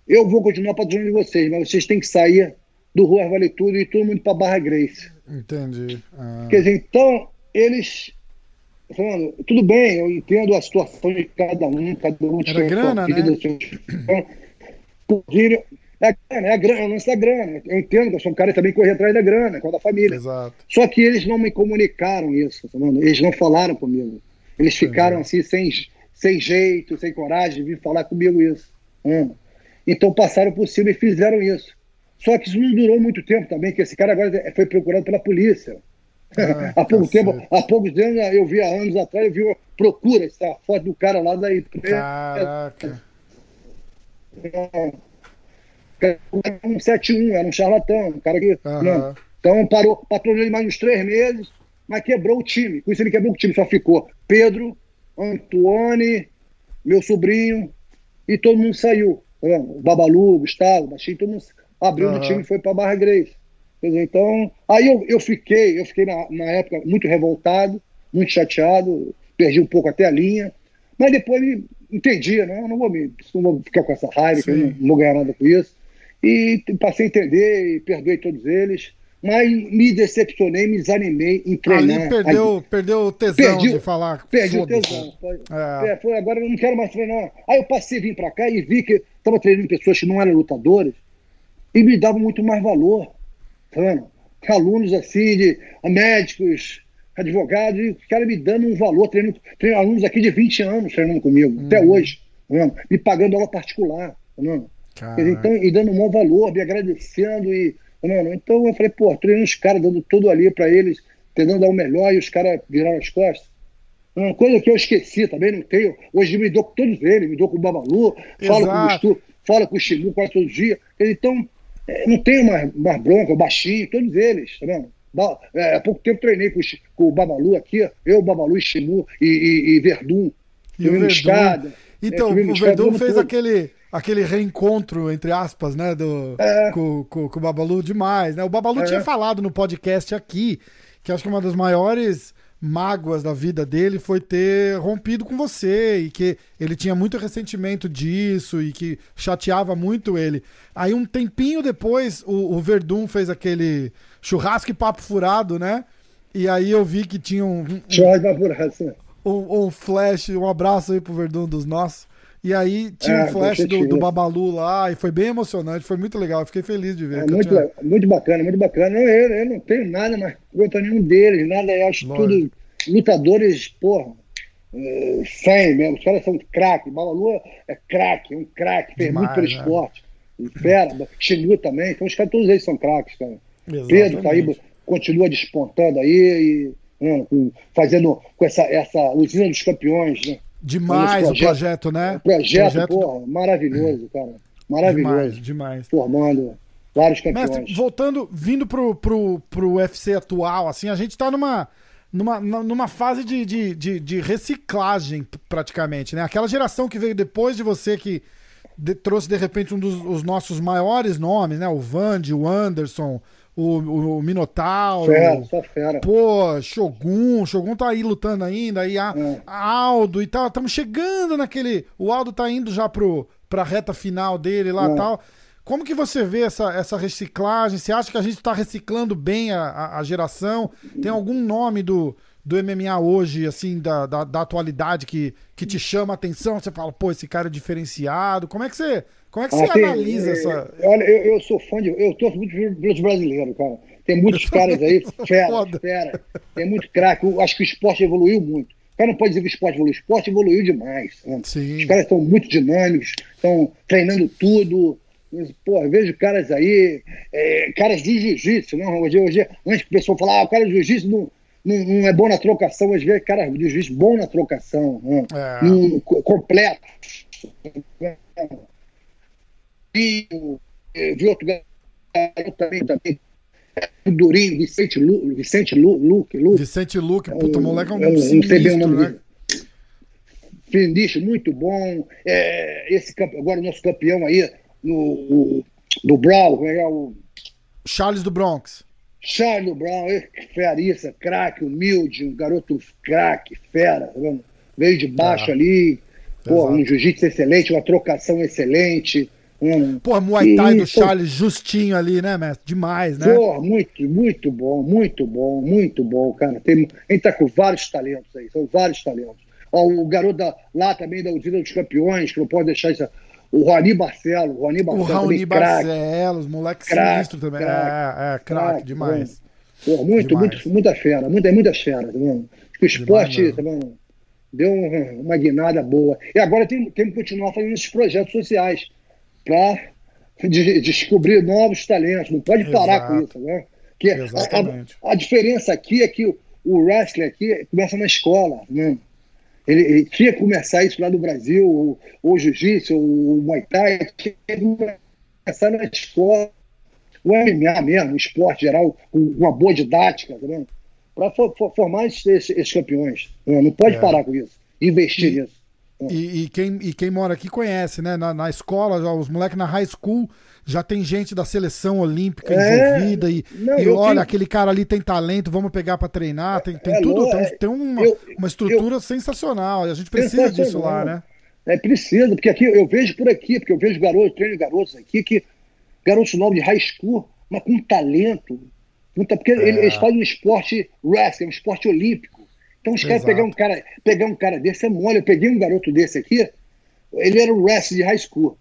eu vou continuar patrocinando de vocês, mas vocês têm que sair do Rua Vale Tudo e todo mundo para Barra Grace. Entendi. Ah. Quer dizer, então, eles falando, tudo bem, eu entendo a situação de cada um, cada um Era grana, né? Podiam, É a grana, é a grana, é o lance da grana. Eu entendo que eu sou um cara que também corre atrás da grana, com a da família. Exato. Só que eles não me comunicaram isso, tá eles não falaram comigo. Eles ficaram assim, sem, sem jeito, sem coragem de vir falar comigo isso. Hum. Então passaram por cima e fizeram isso. Só que isso não durou muito tempo também, que esse cara agora foi procurado pela polícia. Ah, há pouco tempo, há poucos anos, eu vi há anos atrás, eu vi uma procura, essa foto do cara lá da empresa. Caraca. Um 71, era um charlatão, um cara que. Aham. Então parou, patrocinou ele mais uns três meses, mas quebrou o time. Com isso ele quebrou o time, só ficou Pedro, Antoine, meu sobrinho, e todo mundo saiu. Babalu, Gustavo, Baixinho, todo mundo abriu no time e foi para Barra Grace. Dizer, então, aí eu, eu fiquei, eu fiquei na, na época muito revoltado, muito chateado, perdi um pouco até a linha, mas depois entendi, né? Eu não vou, me, não vou ficar com essa raiva, que eu não, não vou ganhar nada com isso. E passei a entender e perdoei todos eles, mas me decepcionei, me desanimei em treinar. Ali perdeu, perdeu o tesão Perdi- de falar. Perdi o tesão. Foi, É. é, foi, agora eu não quero mais treinar. Aí eu passei a vir pra cá e vi que estava treinando pessoas que não eram lutadores e me davam muito mais valor. Vendo? Alunos assim, de médicos, advogados, e os caras me dando um valor, treinando, treinando alunos aqui de 20 anos treinando comigo, até hoje, tá me pagando aula particular. Tá Então, e dando um bom valor, me agradecendo. E, tá? Então eu falei, pô, treinando os caras, dando tudo ali pra eles, tentando dar o melhor e os caras viraram as costas. Uma coisa que eu esqueci também, não tenho. Hoje me dou com todos eles, me dou com o Babalu, falo com o Exato. Gustu, falo com o Chimu quase todo dia. Então, não tenho mais, mais bronca, o baixinho, todos eles, tá vendo? É, há pouco tempo treinei com, com o Babalu aqui, eu, Babalu, Chimu e, e, e Verdun. E o Verdun. escada. Então, É, o Verdun fez aquele, aquele reencontro, entre aspas, né, do, É. com, com, com o Babalu demais, né? O Babalu É. tinha falado no podcast aqui, que acho que uma das maiores mágoas da vida dele foi ter rompido com você e que ele tinha muito ressentimento disso e que chateava muito ele. Aí um tempinho depois o, o Verdun fez aquele churrasco e papo furado, né? E aí eu vi que tinha um, um, Vapuraça. um, um flash, um abraço aí pro Verdun dos nossos. E aí tinha É, um flash do, do. Babalu lá e foi bem emocionante, foi muito legal. Eu fiquei feliz de ver. É muito, tinha- muito bacana, muito bacana. Eu, eu, eu não tenho nada mais contra nenhum deles, nada, eu acho Lógico. tudo lutadores, porra, é, 100 mesmo. Os caras são craque. Babalu é craque, é um craque, fez muito pelo né? esporte. E Fera, Xingu também. Então os caras, todos eles são craques, cara. Exatamente. Pedro tá aí, continua despontando aí, e, né, com- fazendo com essa, essa usina dos campeões, né? Demais Esse o projeto, né? Um projeto, porra, maravilhoso, cara. Maravilhoso. Demais, demais. Formando vários campeões. Mestre, voltando, vindo pro, pro, pro UFC atual, assim, a gente tá numa, numa, numa fase de, de, de, de reciclagem, praticamente, né? Aquela geração que veio depois de você, que de- trouxe, de repente, um dos os nossos maiores nomes, né? O Vandy, o Anderson, o, o, o Minotauro, Fera, só fera. Pô, Shogun, Shogun tá aí lutando ainda, aí a, É. a Aldo e tal, estamos chegando naquele, o Aldo tá indo já pro, pra reta final dele lá e É. tal. Como que você vê essa, essa reciclagem? Você acha que a gente tá reciclando bem a, a, a geração? Tem algum nome do, do MMA hoje, assim, da, da, da atualidade que, que te chama a atenção? Você fala, pô, esse cara é diferenciado. Como é que você, como é que você tem- analisa é, essa... Olha, eu, eu sou fã de. Eu torço muito pelos brasileiros, cara. Tem muitos caras aí, fera, fera. Tem muito craque. Eu acho que o esporte evoluiu muito. O cara não pode dizer que o esporte evoluiu. O esporte evoluiu demais. né? Sim. Os caras estão muito dinâmicos, estão treinando tudo. Pô, eu vejo caras aí, é, caras de jiu-jitsu, não? Hoje, hoje, antes que o pessoal falar, ah, o cara de jiu-jitsu não, não, não é bom na trocação, hoje vê cara de jiu-jitsu bom na trocação, né? É. Completo. E vi outro garoto também, também, Durinho, Vicente Lu, Vicente Lu, Luque, Luque, Vicente Luque, puta, um- moleque é um sinistro, nome né? muito bom. É, esse agora o nosso campeão aí no, o- do é que é o Charles do Bronx. Charles Brown, feriça, craque, humilde, um garoto craque, fera, tá veio de baixo É. ali, pô, um jiu-jitsu excelente, uma trocação excelente. Um, Pô, Muay Thai do Isso. Charles justinho ali, né, mestre? Demais, né? Pô, muito, muito bom, muito bom, muito bom, cara. Tem, a gente tá com vários talentos aí, são vários talentos. Ó, o garoto da, lá também da usina dos campeões, que não pode deixar isso. O Rony Barcelos, o Rony Barcelos. O Rony Barcelos, moleque crack, sinistro também. Crack, é, é, craque demais. Pô, muito, demais. muito, muita fera, muita, muita fera, tá vendo? O esporte tá vendo? deu uma guinada boa. E agora tem, tem que continuar fazendo esses projetos sociais para de, descobrir novos talentos. Não pode parar Exato. com isso, né? Que a, a, a, diferença aqui é que o, o wrestling aqui começa na escola, né? Ele, ele, tinha que começar isso lá no Brasil, ou, ou jiu-jitsu, ou Muay Thai, tinha que começar na escola, o MMA mesmo, o esporte geral, com uma boa didática, tá para for, for, formar esses, esses campeões. Né? Não pode é. parar com isso, investir e, nisso. E, e, quem, e quem mora aqui conhece, né? Na, na escola, os moleques na high school já tem gente da seleção olímpica é, envolvida e, não, e olha, tenho... aquele cara ali tem talento, vamos pegar para treinar, tem, tem é, tudo, tem, tem uma, eu, uma estrutura eu, sensacional e a gente precisa disso lá, né? É, precisa, porque aqui eu vejo por aqui, porque eu vejo garotos, treino garotos aqui, que garotos novos de high school, mas com talento, porque é. eles fazem um esporte wrestling, um esporte olímpico. Então os caras pegar um cara, pegar um cara desse é mole. Eu peguei um garoto desse aqui, ele era um wrestling de high school.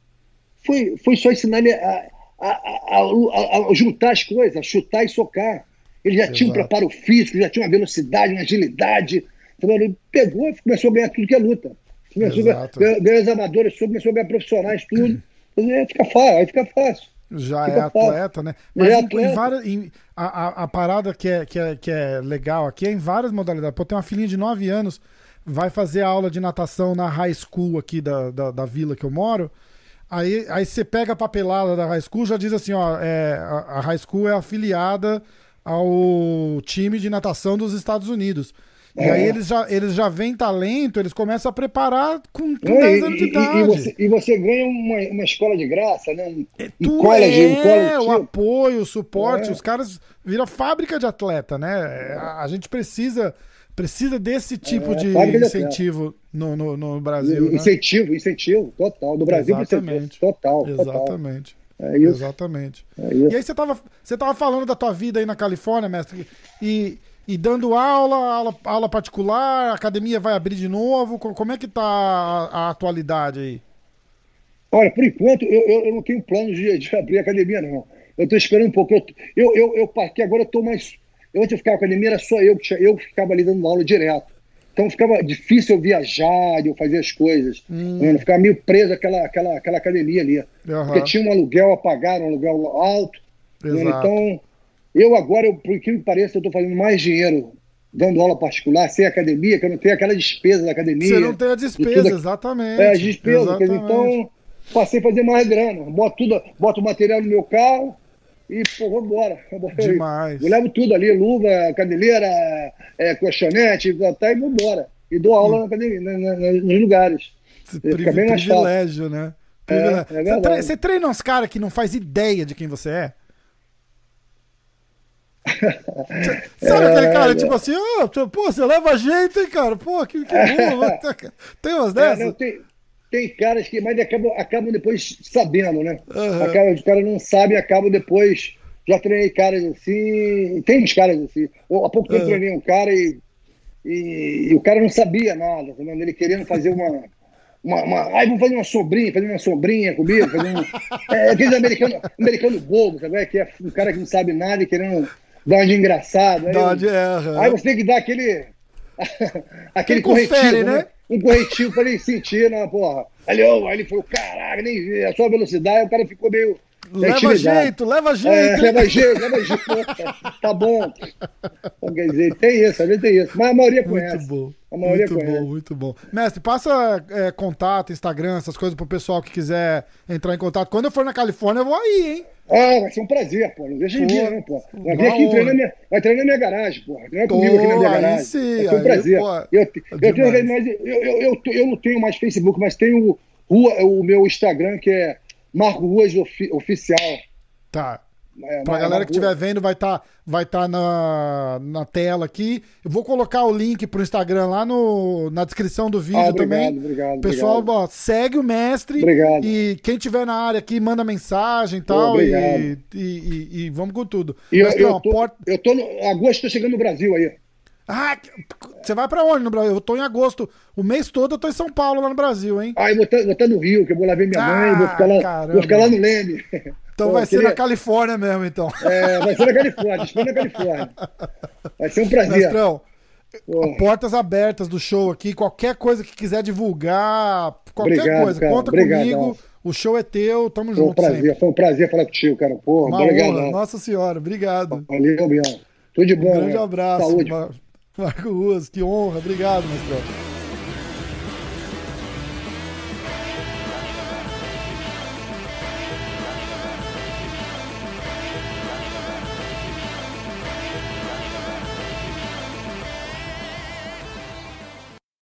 Foi, foi só ensinar ele a, a, a, a juntar as coisas, a chutar e socar. Ele já Exato. tinha um preparo físico, já tinha uma velocidade, uma agilidade. Então, ele pegou e começou a ganhar tudo que é luta. Começou a ganhar, amadoras, começou a ganhar profissionais, tudo. Aí fica fácil, aí fica fácil. Já fica é atleta, né? Mas é em, atleta. Em várias, em, a, a, a, parada que é, que, é, que é legal aqui é em várias modalidades. Pô, tem uma filhinha de 9 anos, vai fazer aula de natação na high school aqui da, da, da vila que eu moro. Aí, aí você pega a papelada da high school, já diz assim, ó, é, a, a high school é afiliada ao time de natação dos Estados Unidos. E é. aí eles já, eles já vêm talento, eles começam a preparar com, com 10 anos de idade. E, você, e você ganha uma, uma escola de graça, né? Um, é, um college, é, um college, o apoio, o suporte, é. os caras viram fábrica de atleta, né? A, a gente precisa precisa desse tipo é, de incentivo no, no, no, Brasil. Né? Incentivo, incentivo, total. Do Brasil Exatamente. total. Exatamente. Total. É isso. Exatamente. É isso. E aí você tava, você tava falando da tua vida aí na Califórnia, mestre, e e dando aula, aula, aula particular, a academia vai abrir de novo? Como é que tá a, a atualidade aí? Olha, por enquanto eu, eu, eu não tenho plano de, de, abrir a academia, não. Eu estou esperando um pouco. Eu, eu, eu, eu parquei, agora eu estou mais. Eu antes de ficar na academia era só eu, eu que ficava ali dando aula direto. Então ficava difícil eu viajar, eu fazer as coisas. Hum. Eu ficava meio preso àquela, àquela, àquela academia ali. Uhum. Porque tinha um aluguel a pagar, um aluguel alto. Então eu agora, eu, por que me pareça, eu estou fazendo mais dinheiro dando aula particular, sem academia, que eu não tenho aquela despesa da academia. Você não tem a despesa, exatamente. É, as despesas. Então, passei a fazer mais grana. Boto, tudo, boto o material no meu carro e, pô, vamos embora. Demais. Eu, levo tudo ali, luva, caneleira, é, colchonete, tá, e vou embora. E dou aula hum. na academia, na, na, nos lugares. Mais privilégio, né? Privilégio. É, é você, treina, você treina uns caras que não faz ideia de quem você é? Sabe aquele cara, é, tipo assim, oh, pô, você leva jeito, hein, cara? Pô, que, que bom. tem umas dessas? É, não, tem, tem caras que, mas acabam, acabam depois sabendo, né? Uhum. Acabam, os caras não sabem e acabam depois. Já treinei caras assim, tem uns caras assim. Há pouco tempo uhum. treinei um cara e, e, e, o cara não sabia nada, tá ele querendo fazer uma. Uma, uma, ai, vamos fazer uma sombrinha, fazer uma sombrinha comigo, fazer um, é, aqueles americanos americano bobo, sabe? Que é um cara que não sabe nada e querendo dá uma de engraçado. Aí, dá de erra. Aí você tem que dar aquele. aquele corretivo, confere, né? né? Um corretivo pra ele sentir, né, porra. Ali, oh, aí ele falou, caraca, nem vi, a sua velocidade, o cara ficou meio. Leva jeito, leva é, jeito. É, leva jeito, leva jeito. tá bom. Então, quer dizer, tem isso, às vezes tem isso. Mas a maioria conhece. Muito bom. A maioria muito conhece. bom, muito bom. Mestre, passa é, contato, Instagram, essas coisas pro pessoal que quiser entrar em contato. Quando eu for na Califórnia, eu vou aí, hein? Ah, vai ser um prazer, pô. Não deixa de vir, não, pô. Vai vir aqui treinar minha, vai treinar na minha garagem, pô. Treina comigo aqui na minha garagem. Sim, vai ser um prazer. Eu, eu, eu, eu, eu, eu, não tenho mais Facebook, mas tenho o, o meu Instagram, que é Marco Ruas Oficial. Tá. É, pra galera que estiver vendo, vai estar tá, vai tá na, na tela aqui. Eu vou colocar o link pro Instagram lá no, na descrição do vídeo ah, obrigado, também. Obrigado, Pessoal, obrigado. Ó, segue o mestre. Obrigado. E quem tiver na área aqui, manda mensagem e tal. E, e, e, vamos com tudo. E eu, eu, tô, porta... eu tô no agosto, tô chegando no Brasil aí. Ah, você vai pra onde no Brasil? Eu tô em agosto. O mês todo eu tô em São Paulo, lá no Brasil, hein? Ah, eu vou estar tá, no Rio, que eu vou lá ver minha ah, mãe, vou ficar lá, vou ficar lá no Leme. Então Pô, vai ser queria... na Califórnia mesmo, então. É, vai ser na Califórnia, estou na Califórnia. Vai ser um prazer. Mestrão, portas abertas do show aqui, qualquer coisa que quiser divulgar, qualquer Obrigado, coisa, cara. conta Obrigado, comigo. O show é teu, tamo foi junto. Um prazer, sempre. Foi um prazer falar contigo, cara. Porra, Uma obrigado. Nossa senhora, obrigado. Valeu, Bião. Tudo de bom. Um grande né? abraço. Saúde. Marco Ruas, que honra. Obrigado, mestrão.